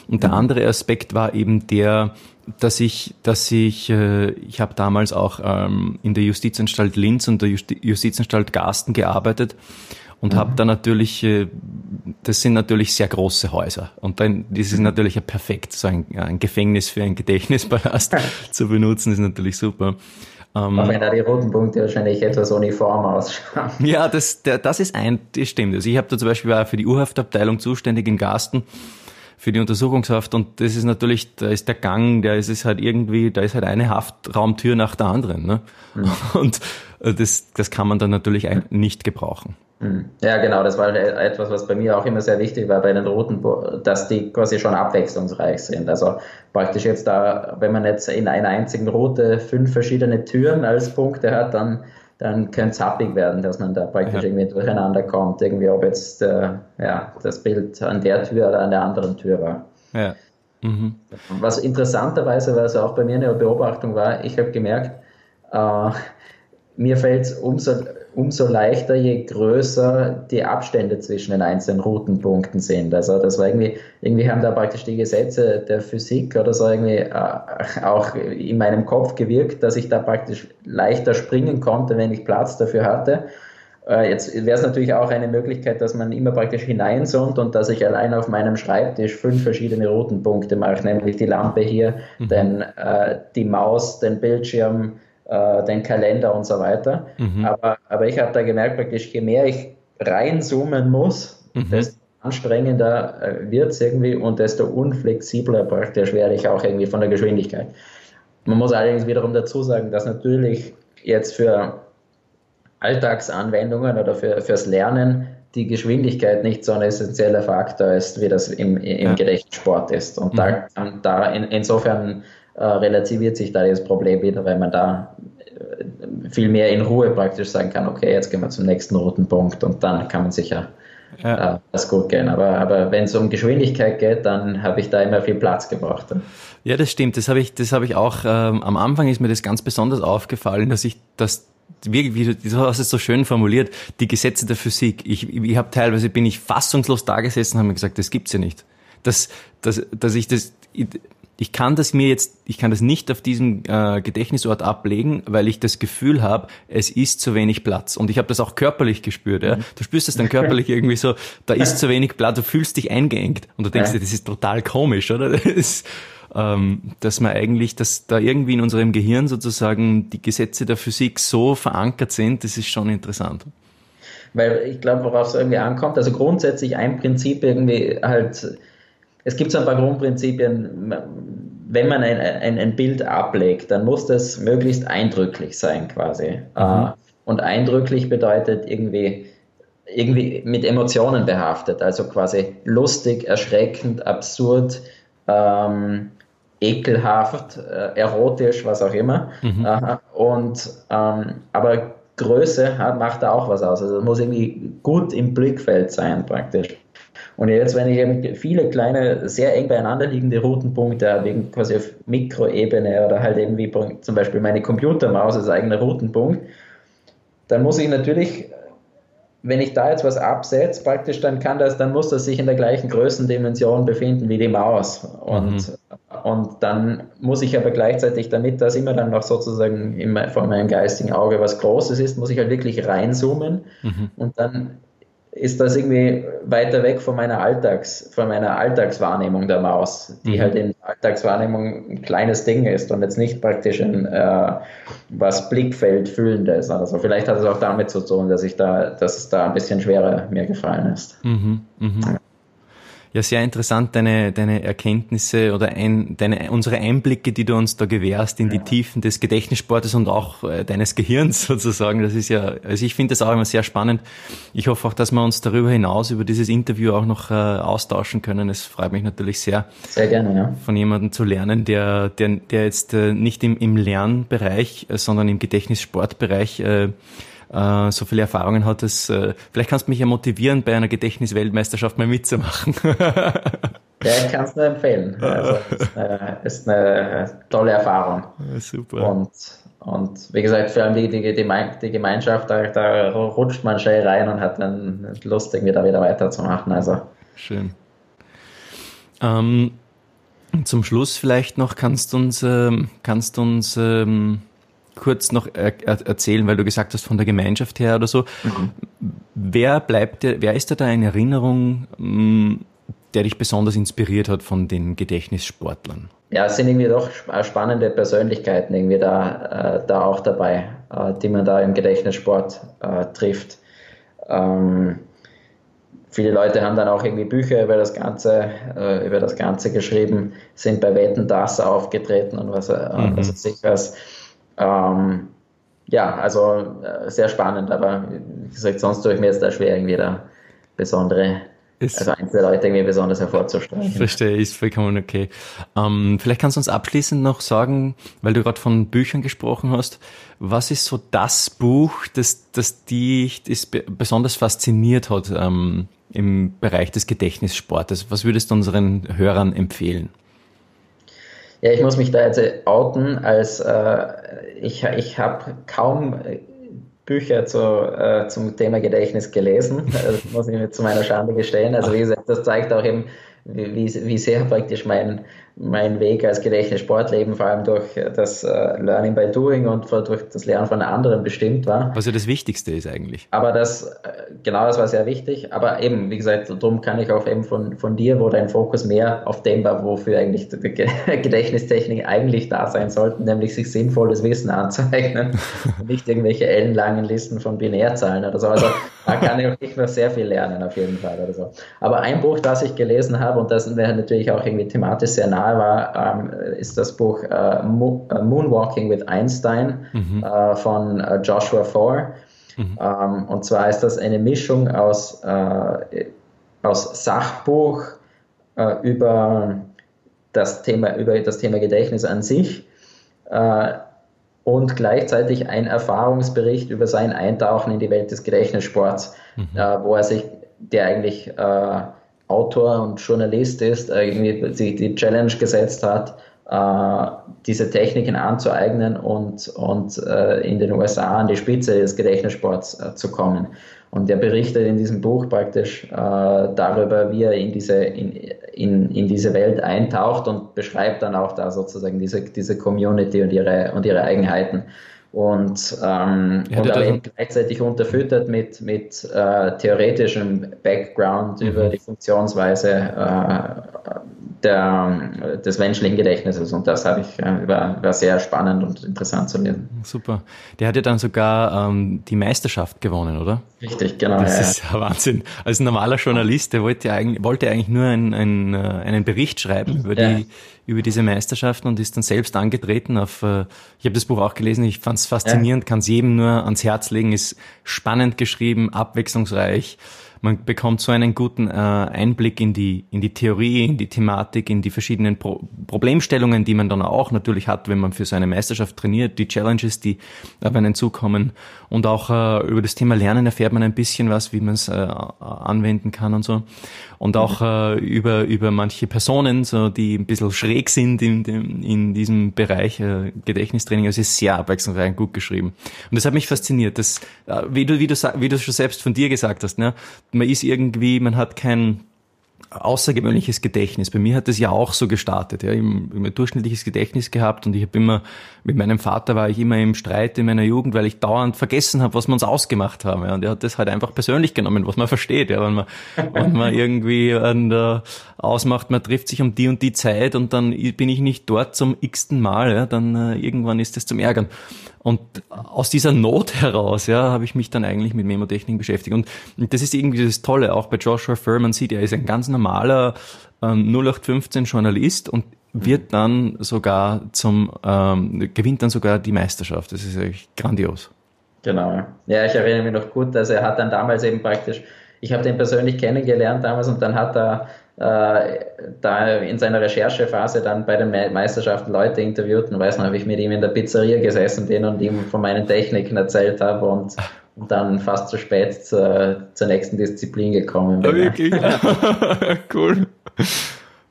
Und der mhm. andere Aspekt war eben der, dass ich, dass ich, äh, ich habe damals auch ähm, in der Justizanstalt Linz und der Justi Justizanstalt Garsten gearbeitet und mhm. habe da natürlich, äh, das sind natürlich sehr große Häuser und dann, das ist natürlich ja perfekt, so ein, ein Gefängnis für ein Gedächtnispalast zu benutzen, ist natürlich super. Ähm, Auch wenn da die roten Punkte wahrscheinlich etwas uniform ausschauen. Ja, das, der, das ist ein, das stimmt. Also ich habe da zum Beispiel war für die Urhaftabteilung zuständig in Garsten für die Untersuchungshaft und das ist natürlich, da ist der Gang, da ist es halt irgendwie, da ist halt eine Haftraumtür nach der anderen. Ne? Mhm. Und äh, das, das kann man dann natürlich nicht gebrauchen. Mhm. Ja, genau, das war etwas, was bei mir auch immer sehr wichtig war bei den Routen, dass die quasi schon abwechslungsreich sind. Also praktisch jetzt da, wenn man jetzt in einer einzigen Route fünf verschiedene Türen als Punkte hat, dann dann könnte es happig werden, dass man da praktisch ja. irgendwie durcheinander kommt, irgendwie ob jetzt äh, ja, das Bild an der Tür oder an der anderen Tür war. Ja. Mhm. Was interessanterweise, was auch bei mir eine Beobachtung war, ich habe gemerkt, äh, mir fällt es umso umso leichter, je größer die Abstände zwischen den einzelnen Routenpunkten sind. Also das war irgendwie, irgendwie haben da praktisch die Gesetze der Physik oder so irgendwie äh, auch in meinem Kopf gewirkt, dass ich da praktisch leichter springen konnte, wenn ich Platz dafür hatte. Äh, jetzt wäre es natürlich auch eine Möglichkeit, dass man immer praktisch hineinzoomt und dass ich allein auf meinem Schreibtisch fünf verschiedene Routenpunkte mache, nämlich die Lampe hier, mhm. den, äh, die Maus, den Bildschirm, äh, den Kalender und so weiter. Mhm. Aber, aber ich habe da gemerkt, praktisch, je mehr ich reinzoomen muss, mhm. desto anstrengender äh, wird es irgendwie und desto unflexibler praktisch werde ich auch irgendwie von der Geschwindigkeit. Man muss allerdings wiederum dazu sagen, dass natürlich jetzt für Alltagsanwendungen oder für, fürs Lernen die Geschwindigkeit nicht so ein essentieller Faktor ist, wie das im, im ja. Gedächtnissport ist. Und mhm. da, da in, insofern äh, relativiert sich da das Problem wieder, weil man da viel mehr in Ruhe praktisch sagen kann, okay, jetzt gehen wir zum nächsten roten Punkt und dann kann man sicher ja. äh, das gut gehen. Aber, aber wenn es um Geschwindigkeit geht, dann habe ich da immer viel Platz gebraucht. Ja, das stimmt. Das habe ich, das habe ich auch. Ähm, am Anfang ist mir das ganz besonders aufgefallen, dass ich das wie, wie du hast es so schön formuliert, die Gesetze der Physik. Ich, ich habe teilweise bin ich fassungslos da gesessen und habe mir gesagt, das gibt's ja nicht. Dass, dass, dass ich das, ich kann das mir jetzt, ich kann das nicht auf diesem äh, Gedächtnisort ablegen, weil ich das Gefühl habe, es ist zu wenig Platz. Und ich habe das auch körperlich gespürt. Ja? Du spürst es dann körperlich irgendwie so, da ist zu wenig Platz, du fühlst dich eingeengt. Und du denkst dir, das ist total komisch, oder? Das, ähm, dass man eigentlich, dass da irgendwie in unserem Gehirn sozusagen die Gesetze der Physik so verankert sind, das ist schon interessant. Weil ich glaube, worauf es irgendwie ankommt, also grundsätzlich ein Prinzip irgendwie halt, es gibt so ein paar Grundprinzipien, wenn man ein, ein, ein Bild ablegt, dann muss das möglichst eindrücklich sein quasi. Mhm. Äh, und eindrücklich bedeutet irgendwie, irgendwie mit Emotionen behaftet, also quasi lustig, erschreckend, absurd, ähm, ekelhaft, äh, erotisch, was auch immer. Mhm. Äh, und, ähm, aber Größe hat, macht da auch was aus. Also es muss irgendwie gut im Blickfeld sein praktisch. Und jetzt, wenn ich eben viele kleine, sehr eng beieinander liegende Routenpunkte habe, quasi auf Mikroebene oder halt eben wie zum Beispiel meine Computermaus als eigener Routenpunkt, dann muss ich natürlich wenn ich da jetzt was absetze, praktisch, dann kann das, dann muss das sich in der gleichen Größendimension befinden wie die Maus. Und, mhm. und dann muss ich aber gleichzeitig, damit das immer dann noch sozusagen im, vor meinem geistigen Auge was Großes ist, muss ich halt wirklich reinzoomen mhm. und dann ist das irgendwie weiter weg von meiner Alltags, von meiner Alltagswahrnehmung der Maus, die mhm. halt in Alltagswahrnehmung ein kleines Ding ist und jetzt nicht praktisch ein äh, was Blickfeld füllendes. Also vielleicht hat es auch damit zu tun, dass ich da, dass es da ein bisschen schwerer mir gefallen ist. Mhm, mh. Ja, sehr interessant, deine, deine Erkenntnisse oder ein, deine, unsere Einblicke, die du uns da gewährst in die Tiefen des Gedächtnissportes und auch äh, deines Gehirns sozusagen. Das ist ja, also ich finde das auch immer sehr spannend. Ich hoffe auch, dass wir uns darüber hinaus über dieses Interview auch noch äh, austauschen können. Es freut mich natürlich sehr, sehr gerne, ja. von jemandem zu lernen, der, der, der jetzt äh, nicht im, im Lernbereich, äh, sondern im Gedächtnissportbereich äh, äh, so viele Erfahrungen hat, dass äh, vielleicht kannst du mich ja motivieren, bei einer Gedächtnisweltmeisterschaft mal mitzumachen. Ja, ich kann es nur empfehlen. Also, ist, eine, ist eine tolle Erfahrung. Ja, super. Und, und wie gesagt, vor allem die, die, die Gemeinschaft, da, da rutscht man schnell rein und hat dann Lust, irgendwie da wieder weiterzumachen. Also. Schön. Ähm, zum Schluss vielleicht noch, kannst du uns, ähm, kannst uns ähm, kurz noch er erzählen, weil du gesagt hast, von der Gemeinschaft her oder so. Mhm. Wer bleibt dir, wer ist da da in Erinnerung, mm, der dich besonders inspiriert hat von den Gedächtnissportlern? Ja, es sind irgendwie doch spannende Persönlichkeiten irgendwie da, äh, da auch dabei, äh, die man da im Gedächtnissport äh, trifft. Ähm, viele Leute haben dann auch irgendwie Bücher über das Ganze, äh, über das Ganze geschrieben, sind bei Wetten das aufgetreten und was, äh, mhm. was weiß ich was. Ähm, ja, also äh, sehr spannend, aber wie gesagt, sonst tue ich mir jetzt da schwer, irgendwie da besondere ist, also einzelne Leute irgendwie besonders hervorzustellen. Verstehe, ist vollkommen okay. Ähm, vielleicht kannst du uns abschließend noch sagen, weil du gerade von Büchern gesprochen hast, was ist so das Buch, das, das dich das besonders fasziniert hat ähm, im Bereich des Gedächtnissportes? Was würdest du unseren Hörern empfehlen? Ja, ich muss mich da jetzt outen, als äh, ich, ich habe kaum äh, Bücher zu, äh, zum Thema Gedächtnis gelesen. Das muss ich mir zu meiner Schande gestehen. Also wie gesagt, das zeigt auch eben, wie, wie sehr praktisch mein, meinen Weg als Gedächtnissportleben vor allem durch das äh, Learning by Doing und durch das Lernen von anderen bestimmt war. Was ja das Wichtigste ist eigentlich. Aber das, äh, genau das war sehr wichtig. Aber eben, wie gesagt, darum kann ich auch eben von, von dir, wo dein Fokus mehr auf dem war, wofür eigentlich die Gedächtnistechnik eigentlich da sein sollten, nämlich sich sinnvolles Wissen anzueignen und nicht irgendwelche ellenlangen Listen von Binärzahlen oder so. Also da kann ich auch nicht noch sehr viel lernen auf jeden Fall oder so. Aber ein Buch, das ich gelesen habe und das mir natürlich auch irgendwie thematisch sehr nahe war, ähm, ist das Buch äh, Moonwalking with Einstein mhm. äh, von äh, Joshua Foer. Mhm. Ähm, und zwar ist das eine Mischung aus, äh, aus Sachbuch äh, über das Thema, über das Thema Gedächtnis an sich äh, und gleichzeitig ein Erfahrungsbericht über sein Eintauchen in die Welt des Gedächtnissports, mhm. wo er sich, der eigentlich Autor und Journalist ist, irgendwie sich die Challenge gesetzt hat, äh, diese Techniken anzueignen und, und äh, in den USA an die Spitze des Gedächtnissports äh, zu kommen. Und er berichtet in diesem Buch praktisch äh, darüber, wie er in diese, in, in, in diese Welt eintaucht und beschreibt dann auch da sozusagen diese, diese Community und ihre, und ihre Eigenheiten und, ähm, ja, und aber eben gleichzeitig unterfüttert mit, mit äh, theoretischem Background mhm. über die Funktionsweise äh, der, des menschlichen Gedächtnisses und das habe ich äh, war, war sehr spannend und interessant zu lesen. Super. Der hat ja dann sogar ähm, die Meisterschaft gewonnen, oder? Richtig, genau. Das ja, ist ja Wahnsinn. Als normaler Journalist, der wollte ja eigentlich, wollte eigentlich nur ein, ein, äh, einen Bericht schreiben über die über diese Meisterschaften und ist dann selbst angetreten auf, äh, ich habe das Buch auch gelesen, ich fand es faszinierend, ja. kann es jedem nur ans Herz legen, ist spannend geschrieben, abwechslungsreich man bekommt so einen guten äh, Einblick in die, in die Theorie, in die Thematik, in die verschiedenen Pro Problemstellungen, die man dann auch natürlich hat, wenn man für so eine Meisterschaft trainiert, die Challenges, die auf einen zukommen. Und auch äh, über das Thema Lernen erfährt man ein bisschen was, wie man es äh, anwenden kann und so. Und auch äh, über, über manche Personen, so, die ein bisschen schräg sind in, in, in diesem Bereich äh, Gedächtnistraining. Also ist sehr abwechslungsreich und gut geschrieben. Und das hat mich fasziniert. Das, äh, wie, du, wie, du, wie du schon selbst von dir gesagt hast, ne? Man ist irgendwie, man hat kein außergewöhnliches Gedächtnis. Bei mir hat es ja auch so gestartet. Ja. Ich habe ein durchschnittliches Gedächtnis gehabt und ich habe immer, mit meinem Vater war ich immer im Streit in meiner Jugend, weil ich dauernd vergessen habe, was wir uns ausgemacht haben. Ja. Und er hat das halt einfach persönlich genommen, was man versteht. Ja. Wenn, man, wenn man irgendwie an der ausmacht, man trifft sich um die und die Zeit und dann bin ich nicht dort zum x-ten Mal, ja, dann äh, irgendwann ist das zum Ärgern. Und aus dieser Not heraus, ja, habe ich mich dann eigentlich mit Memotechnik beschäftigt. Und, und das ist irgendwie das Tolle, auch bei Joshua Furman sieht, er ist ein ganz normaler ähm, 0815 Journalist und wird dann sogar zum, ähm, gewinnt dann sogar die Meisterschaft. Das ist eigentlich grandios. Genau. Ja, ich erinnere mich noch gut, also er hat dann damals eben praktisch, ich habe den persönlich kennengelernt damals und dann hat er da in seiner Recherchephase dann bei den Meisterschaften Leute interviewt und weiß noch, habe ich mit ihm in der Pizzeria gesessen bin und ihm von meinen Techniken erzählt habe und, dann fast zu spät zur, zur nächsten Disziplin gekommen bin. Wirklich? cool.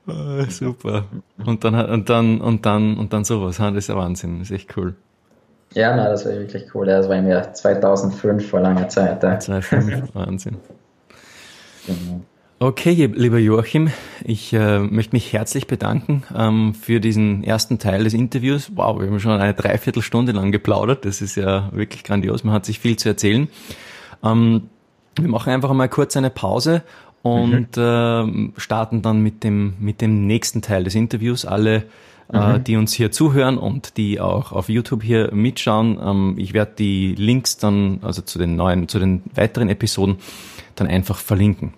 Oh, super. Und dann, und dann, und dann, und dann sowas. Das ist ja Wahnsinn. Das ist echt cool. Ja, na, das war wirklich cool. Das war im Jahr 2005 vor langer Zeit. 2005, Wahnsinn. Genau. Okay, lieber Joachim, ich äh, möchte mich herzlich bedanken ähm, für diesen ersten Teil des Interviews. Wow, wir haben schon eine Dreiviertelstunde lang geplaudert. Das ist ja wirklich grandios. Man hat sich viel zu erzählen. Ähm, wir machen einfach mal kurz eine Pause und mhm. äh, starten dann mit dem, mit dem nächsten Teil des Interviews. Alle, äh, mhm. die uns hier zuhören und die auch auf YouTube hier mitschauen, ähm, ich werde die Links dann, also zu den neuen, zu den weiteren Episoden, dann einfach verlinken.